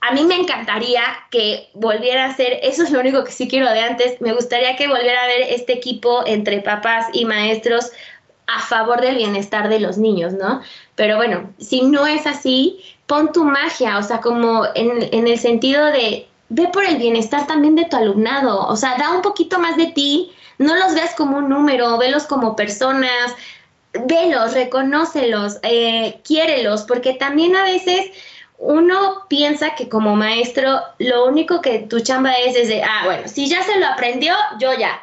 A mí me encantaría que volviera a ser, eso es lo único que sí quiero de antes, me gustaría que volviera a ver este equipo entre papás y maestros a favor del bienestar de los niños, ¿no? Pero bueno, si no es así, pon tu magia, o sea, como en, en el sentido de, ve por el bienestar también de tu alumnado, o sea, da un poquito más de ti, no los veas como un número, velos como personas, velos, reconócelos, eh, quiérelos, porque también a veces uno piensa que como maestro lo único que tu chamba es es de, ah, bueno, si ya se lo aprendió, yo ya.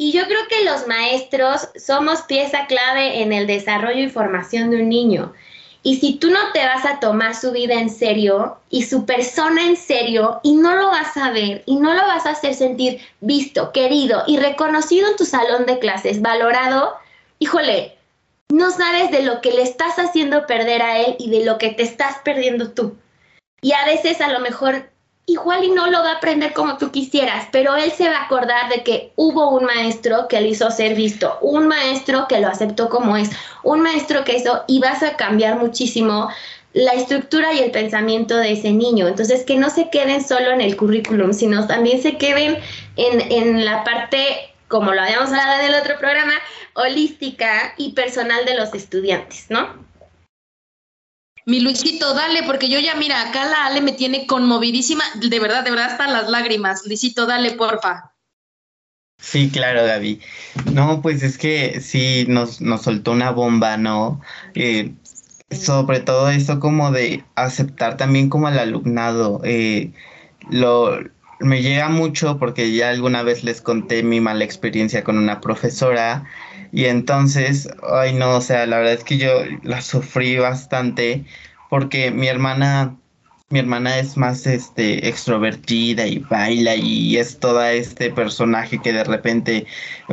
Y yo creo que los maestros somos pieza clave en el desarrollo y formación de un niño. Y si tú no te vas a tomar su vida en serio y su persona en serio y no lo vas a ver y no lo vas a hacer sentir visto, querido y reconocido en tu salón de clases, valorado, híjole, no sabes de lo que le estás haciendo perder a él y de lo que te estás perdiendo tú. Y a veces a lo mejor igual y no lo va a aprender como tú quisieras, pero él se va a acordar de que hubo un maestro que le hizo ser visto, un maestro que lo aceptó como es, un maestro que hizo y vas a cambiar muchísimo la estructura y el pensamiento de ese niño. Entonces, que no se queden solo en el currículum, sino también se queden en, en la parte, como lo habíamos hablado en el otro programa, holística y personal de los estudiantes, ¿no? Mi Luisito, dale, porque yo ya, mira, acá la Ale me tiene conmovidísima, de verdad, de verdad, hasta las lágrimas. Luisito, dale, porfa. Sí, claro, Gaby. No, pues es que sí, nos, nos soltó una bomba, ¿no? Eh, sobre todo esto como de aceptar también como al alumnado. Eh, lo, me llega mucho porque ya alguna vez les conté mi mala experiencia con una profesora y entonces, ay no, o sea, la verdad es que yo la sufrí bastante porque mi hermana, mi hermana es más este extrovertida y baila y es toda este personaje que de repente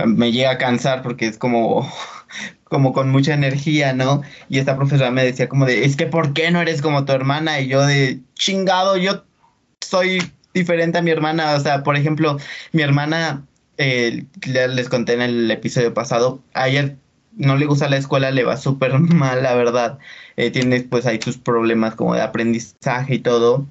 me llega a cansar porque es como como con mucha energía, ¿no? Y esta profesora me decía como de, es que ¿por qué no eres como tu hermana? Y yo de, chingado, yo soy diferente a mi hermana, o sea, por ejemplo, mi hermana eh, les conté en el episodio pasado, ayer no le gusta la escuela, le va súper mal, la verdad. Eh, tiene pues ahí sus problemas como de aprendizaje y todo.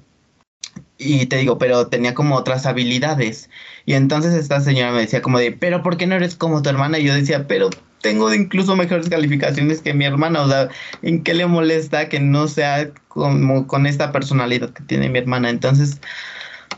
Y te digo, pero tenía como otras habilidades. Y entonces esta señora me decía como de, pero ¿por qué no eres como tu hermana? Y yo decía, pero tengo incluso mejores calificaciones que mi hermana. O sea, ¿en qué le molesta que no sea como con esta personalidad que tiene mi hermana? Entonces,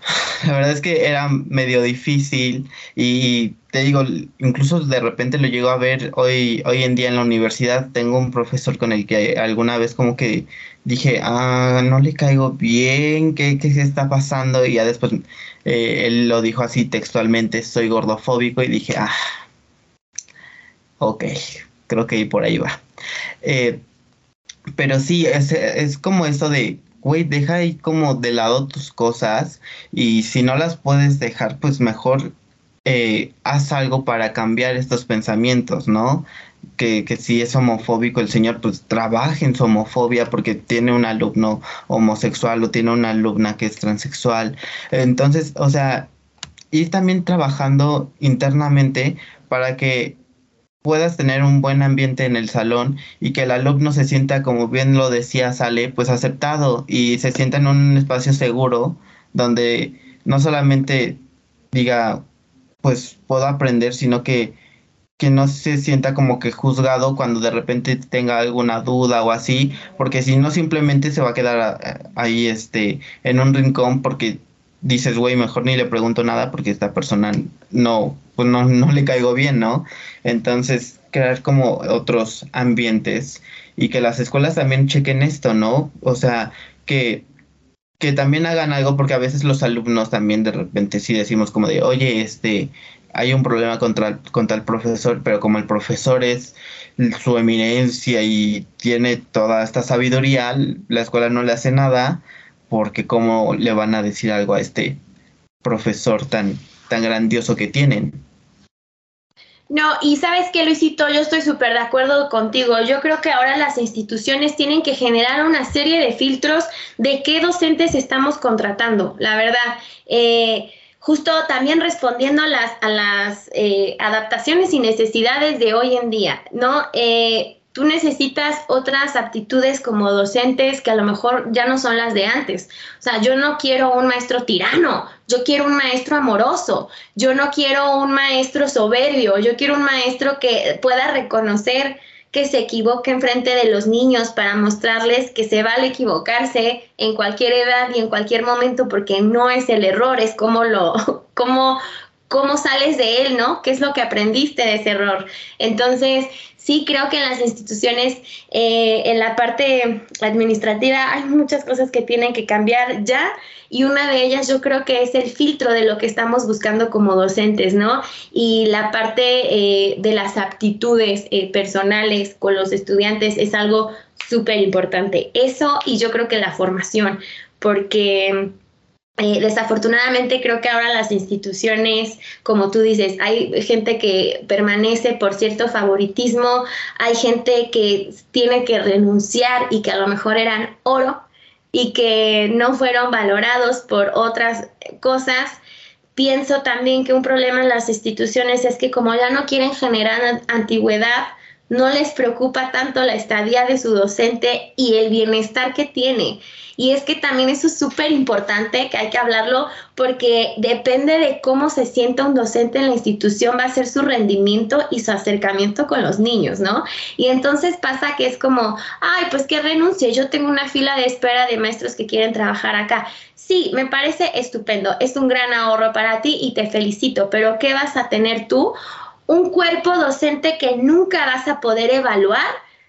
la verdad es que era medio difícil y te digo, incluso de repente lo llego a ver hoy, hoy en día en la universidad. Tengo un profesor con el que alguna vez como que dije, ah, no le caigo bien, ¿qué, qué se está pasando? Y ya después eh, él lo dijo así textualmente, soy gordofóbico y dije, ah, ok, creo que por ahí va. Eh, pero sí, es, es como esto de güey, deja ahí como de lado tus cosas y si no las puedes dejar, pues mejor eh, haz algo para cambiar estos pensamientos, ¿no? Que, que, si es homofóbico el señor, pues trabaje en su homofobia porque tiene un alumno homosexual o tiene una alumna que es transexual. Entonces, o sea, ir también trabajando internamente para que puedas tener un buen ambiente en el salón y que el alumno se sienta, como bien lo decía Sale, pues aceptado y se sienta en un espacio seguro donde no solamente diga, pues puedo aprender, sino que, que no se sienta como que juzgado cuando de repente tenga alguna duda o así, porque si no simplemente se va a quedar eh, ahí este en un rincón porque dices, güey, mejor ni le pregunto nada porque esta persona no, pues no, no le caigo bien, ¿no? Entonces, crear como otros ambientes y que las escuelas también chequen esto, ¿no? O sea, que, que también hagan algo porque a veces los alumnos también de repente sí decimos como de, oye, este, hay un problema contra, contra el profesor, pero como el profesor es su eminencia y tiene toda esta sabiduría, la escuela no le hace nada porque cómo le van a decir algo a este profesor tan, tan grandioso que tienen. No, y sabes qué, Luisito, yo estoy súper de acuerdo contigo. Yo creo que ahora las instituciones tienen que generar una serie de filtros de qué docentes estamos contratando, la verdad. Eh, justo también respondiendo a las, a las eh, adaptaciones y necesidades de hoy en día, ¿no? Eh, tú necesitas otras aptitudes como docentes que a lo mejor ya no son las de antes. O sea, yo no quiero un maestro tirano, yo quiero un maestro amoroso, yo no quiero un maestro soberbio, yo quiero un maestro que pueda reconocer que se equivoque en frente de los niños para mostrarles que se vale equivocarse en cualquier edad y en cualquier momento porque no es el error, es como lo, cómo, cómo sales de él, ¿no? ¿Qué es lo que aprendiste de ese error? Entonces, sí creo que en las instituciones, eh, en la parte administrativa, hay muchas cosas que tienen que cambiar ya y una de ellas yo creo que es el filtro de lo que estamos buscando como docentes, ¿no? Y la parte eh, de las aptitudes eh, personales con los estudiantes es algo súper importante. Eso y yo creo que la formación, porque eh, desafortunadamente creo que ahora las instituciones, como tú dices, hay gente que permanece por cierto favoritismo, hay gente que tiene que renunciar y que a lo mejor eran oro y que no fueron valorados por otras cosas. Pienso también que un problema en las instituciones es que como ya no quieren generar antigüedad, no les preocupa tanto la estadía de su docente y el bienestar que tiene. Y es que también eso es súper importante, que hay que hablarlo, porque depende de cómo se sienta un docente en la institución, va a ser su rendimiento y su acercamiento con los niños, ¿no? Y entonces pasa que es como, ay, pues que renuncie, yo tengo una fila de espera de maestros que quieren trabajar acá. Sí, me parece estupendo, es un gran ahorro para ti y te felicito, pero ¿qué vas a tener tú? Un cuerpo docente que nunca vas a poder evaluar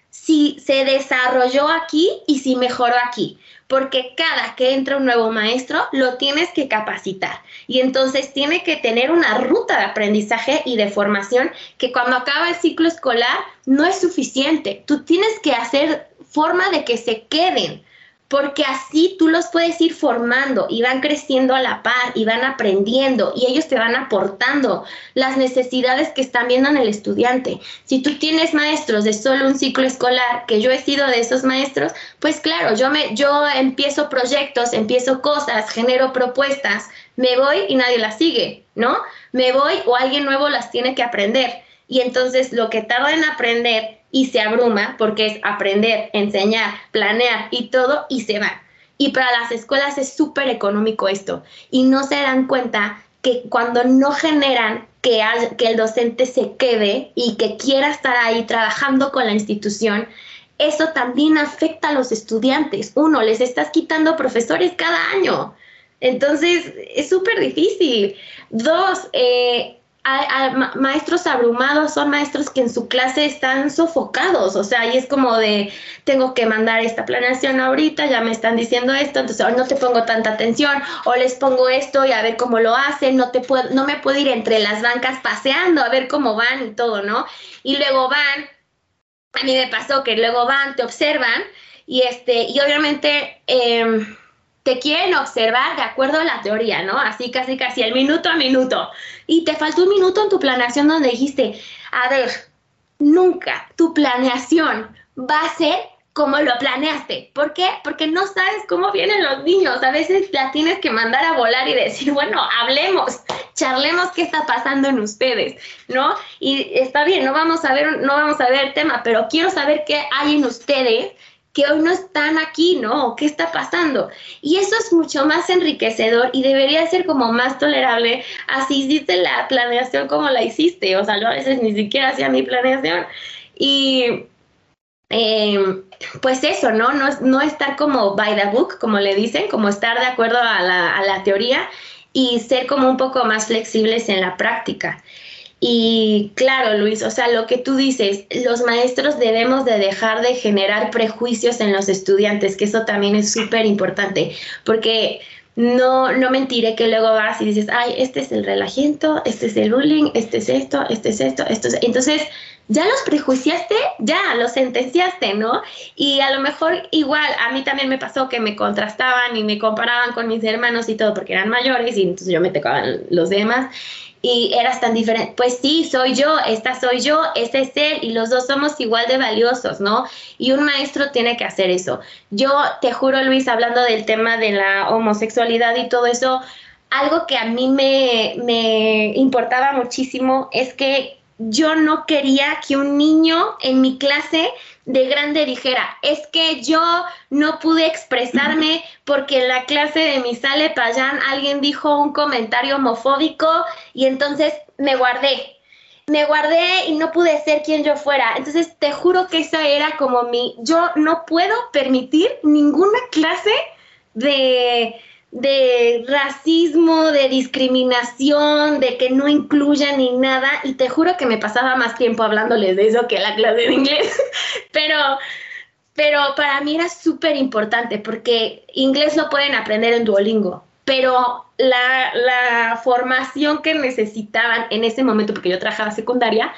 si se desarrolló aquí y si mejoró aquí porque cada que entra un nuevo maestro lo tienes que capacitar y entonces tiene que tener una ruta de aprendizaje y de formación que cuando acaba el ciclo escolar no es suficiente. Tú tienes que hacer forma de que se queden porque así tú los puedes ir formando y van creciendo a la par y van aprendiendo y ellos te van aportando las necesidades que están viendo en el estudiante. Si tú tienes maestros de solo un ciclo escolar, que yo he sido de esos maestros, pues claro, yo me yo empiezo proyectos, empiezo cosas, genero propuestas, me voy y nadie las sigue, ¿no? Me voy o alguien nuevo las tiene que aprender. Y entonces lo que tarda en aprender y se abruma porque es aprender, enseñar, planear y todo y se va. Y para las escuelas es súper económico esto y no se dan cuenta que cuando no generan que, que el docente se quede y que quiera estar ahí trabajando con la institución, eso también afecta a los estudiantes. Uno, les estás quitando profesores cada año. Entonces, es súper difícil. Dos, eh, maestros abrumados son maestros que en su clase están sofocados, o sea, y es como de, tengo que mandar esta planeación ahorita, ya me están diciendo esto, entonces no te pongo tanta atención, o les pongo esto y a ver cómo lo hacen, no, te puedo, no me puedo ir entre las bancas paseando a ver cómo van y todo, ¿no? Y luego van, a mí me pasó que luego van, te observan, y este, y obviamente... Eh, te quieren observar de acuerdo a la teoría, ¿no? Así casi casi el minuto a minuto. Y te faltó un minuto en tu planeación donde dijiste, a ver, nunca tu planeación va a ser como lo planeaste. ¿Por qué? Porque no sabes cómo vienen los niños. A veces la tienes que mandar a volar y decir, bueno, hablemos, charlemos qué está pasando en ustedes, ¿no? Y está bien, no vamos a ver, no vamos a ver el tema, pero quiero saber qué hay en ustedes hoy no están aquí, ¿no? ¿Qué está pasando? Y eso es mucho más enriquecedor y debería ser como más tolerable. Así hiciste la planeación como la hiciste. O sea, yo a veces ni siquiera hacía mi planeación. Y em, pues eso, ¿no? ¿no? No estar como by the book, como le dicen, como estar de acuerdo a la, a la teoría y ser como un poco más flexibles en la práctica. Y claro, Luis, o sea, lo que tú dices, los maestros debemos de dejar de generar prejuicios en los estudiantes, que eso también es súper importante, porque no, no mentiré que luego vas y dices, ay, este es el relajamiento, este es el bullying, este es esto, este es esto, esto es... Entonces, ya los prejuiciaste, ya los sentenciaste, ¿no? Y a lo mejor igual, a mí también me pasó que me contrastaban y me comparaban con mis hermanos y todo, porque eran mayores y entonces yo me tocaba los demás y eras tan diferente. Pues sí, soy yo, esta soy yo, este es él y los dos somos igual de valiosos, ¿no? Y un maestro tiene que hacer eso. Yo te juro, Luis, hablando del tema de la homosexualidad y todo eso, algo que a mí me, me importaba muchísimo es que yo no quería que un niño en mi clase de grande dijera, es que yo no pude expresarme porque en la clase de mi sale Payán alguien dijo un comentario homofóbico y entonces me guardé. Me guardé y no pude ser quien yo fuera. Entonces te juro que esa era como mi, yo no puedo permitir ninguna clase de, de racismo, de discriminación, de que no incluya ni nada. Y te juro que me pasaba más tiempo hablándoles de eso que la clase de inglés. pero, pero para mí era súper importante porque inglés lo pueden aprender en Duolingo. Pero la, la formación que necesitaban en ese momento, porque yo trabajaba secundaria,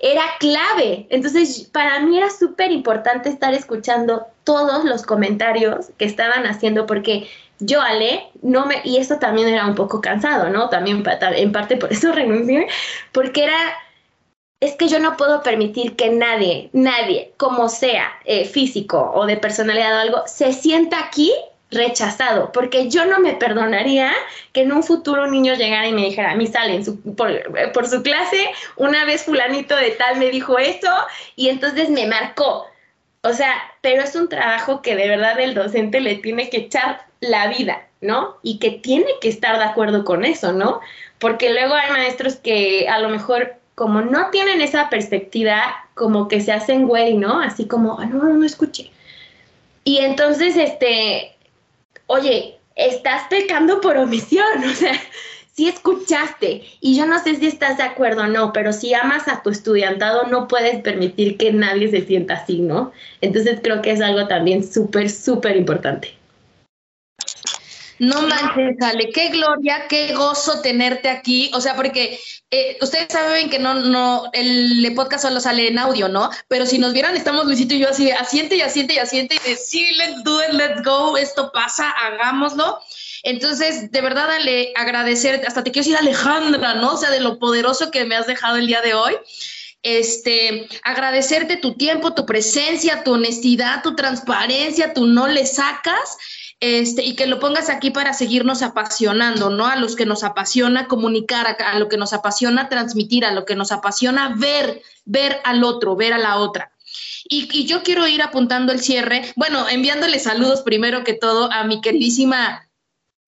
era clave. Entonces, para mí era súper importante estar escuchando todos los comentarios que estaban haciendo, porque yo, Ale, no me, y eso también era un poco cansado, ¿no? También en parte por eso renuncié, porque era, es que yo no puedo permitir que nadie, nadie, como sea, eh, físico o de personalidad o algo, se sienta aquí rechazado, porque yo no me perdonaría que en un futuro un niño llegara y me dijera, a mí sale por, por, su clase, una vez fulanito de tal me dijo esto y entonces me marcó. O sea, pero es un trabajo que de verdad el docente le tiene que echar la vida, ¿no? Y que tiene que estar de acuerdo con eso, ¿no? Porque luego hay maestros que a lo mejor como no tienen esa perspectiva, como que se hacen güey, ¿no? Así como, ah, no, no, no escuché. Y entonces, este, oye, estás pecando por omisión, o sea, si escuchaste y yo no sé si estás de acuerdo o no, pero si amas a tu estudiantado no puedes permitir que nadie se sienta así, ¿no? Entonces creo que es algo también súper, súper importante. No manches, Ale, qué gloria, qué gozo tenerte aquí. O sea, porque eh, ustedes saben que no, no, el, podcast solo sale en audio, ¿no? Pero si nos vieran, estamos Luisito y yo así, asiente y asiente y asiente y de let's do it, let's go, esto pasa, hagámoslo. Entonces, de verdad, Ale, agradecer, hasta te quiero decir Alejandra, ¿no? O sea, de lo poderoso que me has dejado el día de hoy. Este, agradecerte tu tiempo, tu presencia, tu honestidad, tu transparencia, tu no le sacas este, y que lo pongas aquí para seguirnos apasionando, ¿no? A los que nos apasiona comunicar, a, lo que nos apasiona transmitir, a lo que nos apasiona ver, ver al otro, ver a la otra. Y, yo quiero ir apuntando el cierre, bueno, enviándole saludos primero que todo a mi queridísima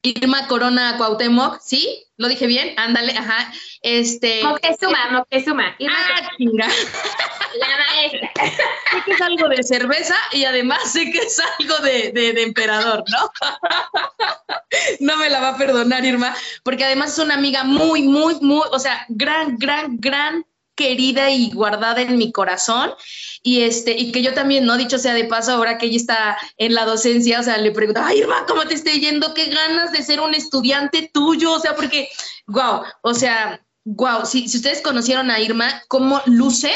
Irma Corona Cuauhtémoc, ¿sí? ¿Lo dije bien? Ándale, ajá. Este. Moctezuma, Moctezuma. ah, chinga. La maestra. Sé que es algo de cerveza y además sé que es algo de, de, emperador, ¿no? no me la va a perdonar, Irma, porque además es una amiga muy, muy, muy, o sea, gran, gran, gran querida y guardada en mi corazón y este y que yo también no dicho sea de paso ahora que ella está en la docencia o sea le pregunto ay Irma cómo te esté yendo qué ganas de ser un estudiante tuyo o sea porque wow o sea wow si, si ustedes conocieron a Irma cómo luce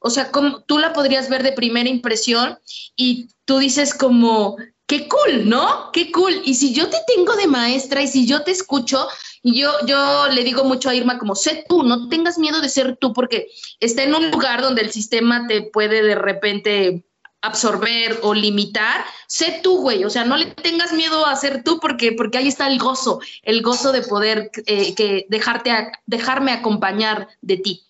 o sea cómo tú la podrías ver de primera impresión y tú dices como qué cool, ¿no? Qué cool. Y si yo te tengo de maestra y si yo te escucho, yo, yo le digo mucho a Irma como, sé tú, no tengas miedo de ser tú, porque está en un lugar donde el sistema te puede de repente absorber o limitar, sé tú, güey, o sea, no le tengas miedo a ser tú porque, porque ahí está el gozo, el gozo de poder eh, que dejarte dejarme acompañar de ti.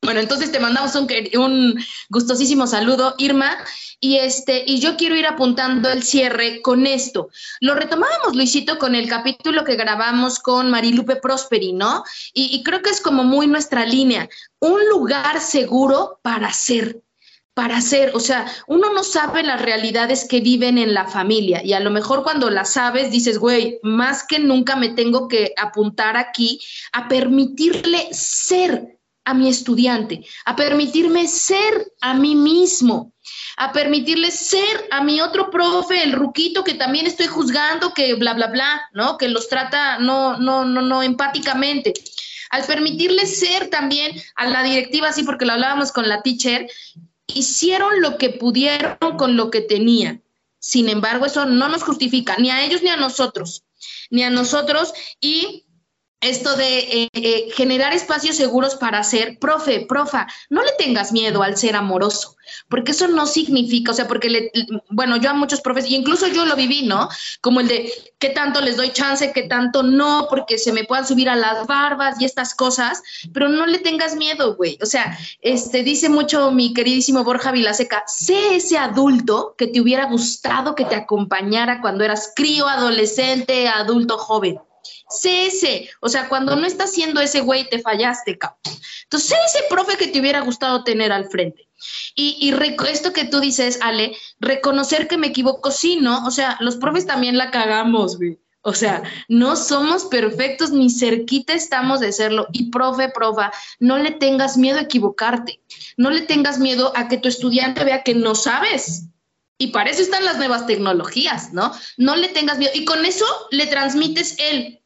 Bueno, entonces te mandamos un, un gustosísimo saludo, Irma, y este, y yo quiero ir apuntando el cierre con esto. Lo retomábamos, Luisito, con el capítulo que grabamos con Marilupe Prosperi, ¿no? Y, y creo que es como muy nuestra línea, un lugar seguro para ser, para ser, o sea, uno no sabe las realidades que viven en la familia y a lo mejor cuando las sabes dices, güey, más que nunca me tengo que apuntar aquí a permitirle ser a mi estudiante, a permitirme ser a mí mismo, a permitirle ser a mi otro profe, el ruquito que también estoy juzgando, que bla, bla, bla, ¿no? Que los trata no, no, no, no empáticamente. Al permitirle ser también a la directiva, así porque lo hablábamos con la teacher, hicieron lo que pudieron con lo que tenían. Sin embargo, eso no nos justifica ni a ellos ni a nosotros, ni a nosotros. Y esto de eh, eh, generar espacios seguros para ser profe, profa, no le tengas miedo al ser amoroso, porque eso no significa, o sea, porque, le, bueno, yo a muchos profes, y incluso yo lo viví, ¿no? Como el de qué tanto les doy chance, qué tanto no, porque se me puedan subir a las barbas y estas cosas, pero no le tengas miedo, güey. O sea, este, dice mucho mi queridísimo Borja Vilaseca, sé ese adulto que te hubiera gustado que te acompañara cuando eras crío, adolescente, adulto, joven sé o sea, cuando no estás siendo ese güey, te fallaste, cabrón. Entonces, sé ese profe que te hubiera gustado tener al frente. Y, y esto que tú dices, Ale, reconocer que me equivoco, sí, ¿no? O sea, los profes también la cagamos, güey. O sea, no somos perfectos ni cerquita estamos de serlo. Y profe, profa, no le tengas miedo a equivocarte. No le tengas miedo a que tu estudiante vea que no sabes. Y para eso están las nuevas tecnologías, ¿no? No le tengas miedo. Y con eso le transmites el,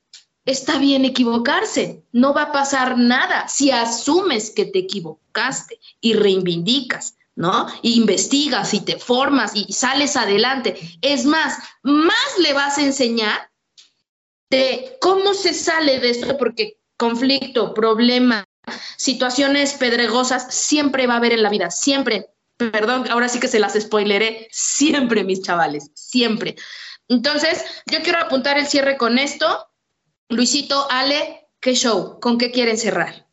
está bien equivocarse, no va a pasar nada si asumes que te equivocaste y reivindicas, ¿no? investigas y te formas y sales adelante. Es más, más le vas a enseñar de cómo se sale de esto, porque conflicto, problema, situaciones pedregosas siempre va a haber en la vida, siempre. Perdón, ahora sí que se las spoileré, siempre, mis chavales, siempre. Entonces, yo quiero apuntar el cierre con esto. Luisito, Ale, ¿qué show? ¿Con qué quieren cerrar?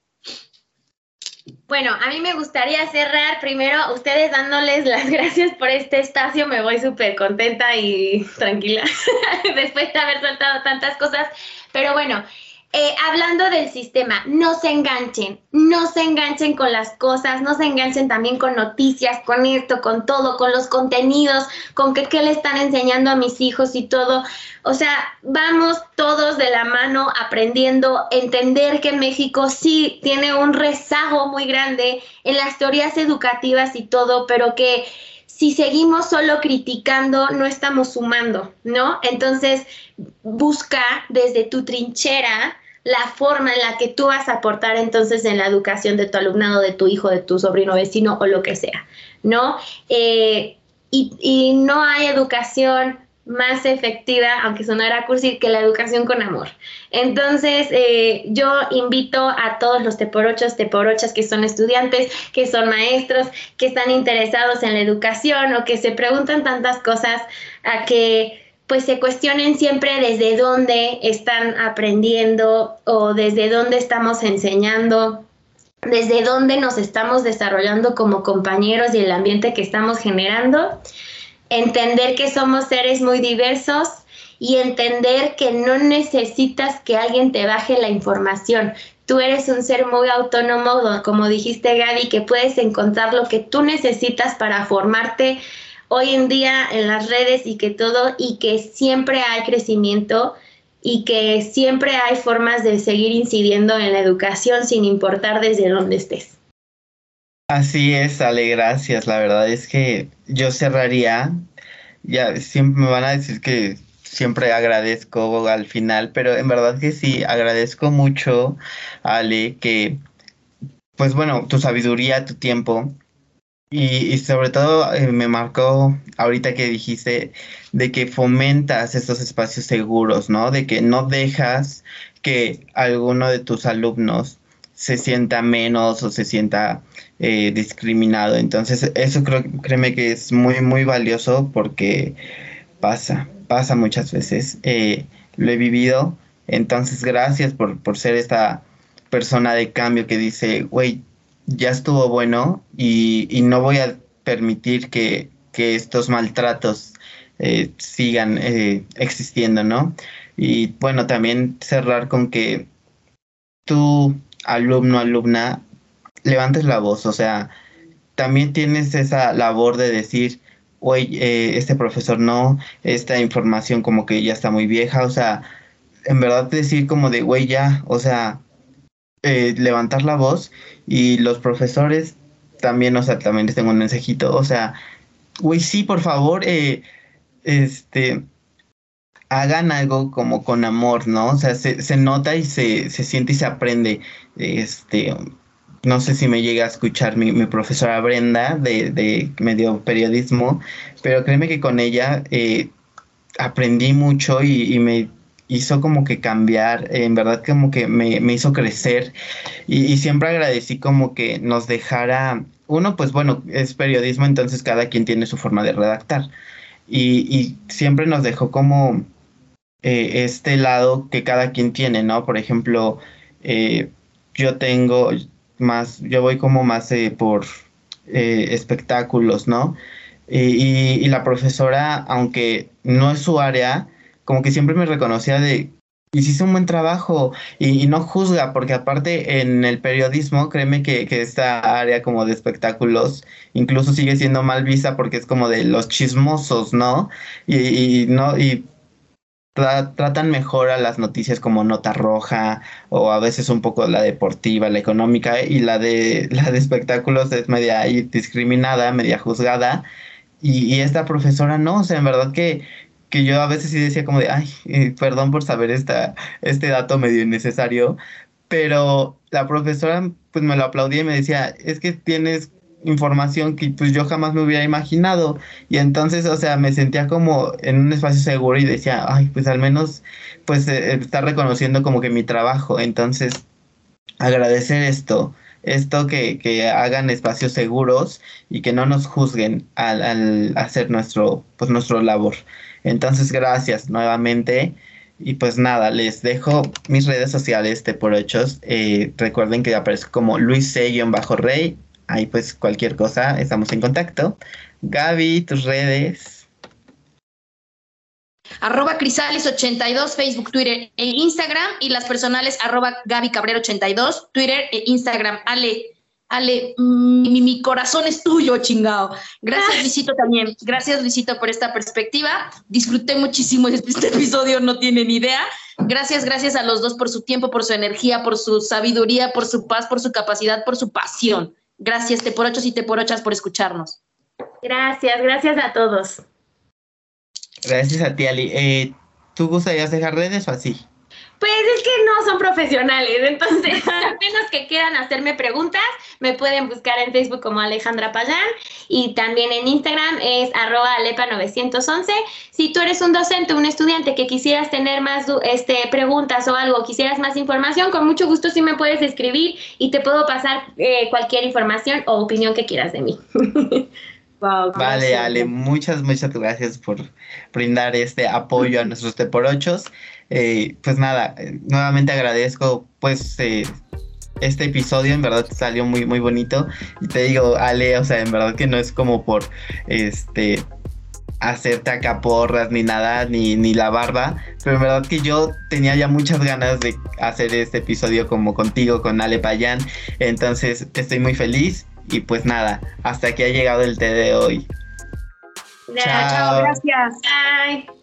Bueno, a mí me gustaría cerrar primero ustedes dándoles las gracias por este espacio. Me voy súper contenta y tranquila después de haber soltado tantas cosas. Pero bueno, eh, hablando del sistema, no se enganchen, no se enganchen con las cosas, no se enganchen también con noticias, con esto, con todo, con los contenidos, con qué, le están enseñando a mis hijos y todo. O sea, vamos todos de la mano aprendiendo, entender que México sí tiene un rezago muy grande en las teorías educativas y todo, pero que si seguimos solo criticando, no estamos sumando, ¿no? Entonces, busca desde tu trinchera la forma en la que tú vas a aportar entonces en la educación de tu alumnado, de tu hijo, de tu sobrino vecino o lo que sea, ¿no? Eh, y, y no hay educación más efectiva, aunque sonara cursi, que la educación con amor. Entonces, eh, yo invito a todos los teporochos, teporochas que son estudiantes, que son maestros, que están interesados en la educación o que se preguntan tantas cosas, a que pues se cuestionen siempre desde dónde están aprendiendo o desde dónde estamos enseñando, desde dónde nos estamos desarrollando como compañeros y el ambiente que estamos generando entender que somos seres muy diversos y entender que no necesitas que alguien te baje la información. Tú eres un ser muy autónomo, como dijiste Gaby, que puedes encontrar lo que tú necesitas para formarte hoy en día en las redes y que todo, y que siempre hay crecimiento y que siempre hay formas de seguir incidiendo en la educación sin importar desde dónde estés. Así es, Ale, gracias. La verdad es que yo cerraría, ya siempre me van a decir que siempre agradezco al final, pero en verdad que sí, agradezco mucho, Ale, que, pues bueno, tu sabiduría, tu tiempo, y, sobre todo eh, me marcó ahorita que dijiste de que fomentas estos espacios seguros, ¿no? De que no dejas que alguno de tus alumnos se sienta menos o se sienta eh, discriminado. Entonces, eso creo, créeme que es muy, muy valioso porque pasa, pasa muchas veces. Eh, lo he vivido. Entonces, gracias por, por ser esta persona de cambio que dice, güey, ya estuvo bueno y, y, no voy a permitir que, que estos maltratos eh, sigan existiendo, ¿no? Y bueno, también cerrar con que tú alumno, alumna, levantes la voz, o sea, también tienes esa labor de decir, oye, este profesor no, esta información como que ya está muy vieja, o sea, en verdad decir como de, güey, ya, o sea, eh, levantar la voz y los profesores también, o sea, también les tengo un mensajito, o sea, güey, sí, por favor, eh, este, hagan algo como con amor, ¿no? O sea, se, se nota y se, se, siente y se aprende. Este, no sé si me llega a escuchar mi, profesora Brenda de, de, medio periodismo, pero créeme que con ella eh, aprendí mucho y, me hizo como que cambiar, en verdad como que me, hizo crecer y, siempre agradecí como que nos dejara, uno pues bueno, es periodismo, entonces cada quien tiene su forma de redactar y, siempre nos dejó como eh, este lado que cada quien tiene, ¿no? Por ejemplo, eh, yo tengo más, yo voy como más eh, por espectáculos, ¿no? y la profesora, aunque no es su área, como que siempre me reconocía de, hiciste un buen trabajo y, no juzga, porque aparte en el periodismo, créeme que, esta área como de espectáculos incluso sigue siendo mal vista porque es como de los chismosos, ¿no? Y, no, y tratan mejor a las noticias como nota roja o a veces un poco la deportiva, la económica y la de la de espectáculos es media discriminada, media juzgada. Y, y, esta profesora no, o sea, en verdad que, que yo a veces sí decía como de, ay, eh, perdón por saber esta, este dato medio innecesario, pero la profesora pues me lo aplaudía y me decía, es que tienes información que pues yo jamás me hubiera imaginado y entonces o sea me sentía como en un espacio seguro y decía ay pues al menos pues eh, está reconociendo como que mi trabajo entonces agradecer esto esto que, que hagan espacios seguros y que no nos juzguen al, al hacer nuestro pues nuestro labor entonces, gracias nuevamente. Y pues nada, les dejo mis redes sociales de por hechos. Eh, recuerden que aparezco como Luis C-Rey. Ahí pues cualquier cosa, estamos en contacto. Gaby, tus redes. Arroba Crisales82, Facebook, Twitter e Instagram. Y las personales, arroba Gaby Cabrera82, Twitter e Instagram. Ale, Ale, mi, mi, corazón es tuyo, chingado. Gracias, Luisito, también. Gracias, Luisito, por esta perspectiva. Disfruté muchísimo este episodio, no tienen idea. Gracias, gracias a los dos por su tiempo, por su energía, por su sabiduría, por su paz, por su capacidad, por su pasión. Gracias, te por ocho y te por ochas, por escucharnos. Gracias, gracias a todos. Gracias a ti, Ali. Eh, ¿Tú gustarías dejar redes o así? Pues es que no son profesionales, entonces a menos que quieran hacerme preguntas, me pueden buscar en Facebook como Alejandra Payán y también en Instagram es arroba alepa911. Si tú eres un docente, un estudiante que quisieras tener más este, preguntas o algo, quisieras más información, con mucho gusto sí me puedes escribir y te puedo pasar eh, cualquier información o opinión que quieras de mí. vale, Ale, muchas, muchas gracias por brindar este apoyo a nuestros teporochos. Eh, pues nada, nuevamente agradezco pues eh, este episodio, en verdad salió muy, muy bonito. Y te digo, Ale, o sea, en verdad que no es como por este hacerte acá porras ni nada, ni, ni la barba, pero en verdad que yo tenía ya muchas ganas de hacer este episodio como contigo, con Ale Payán, entonces estoy muy feliz y pues nada, hasta aquí ha llegado el té de hoy. Chao, chao gracias. Bye.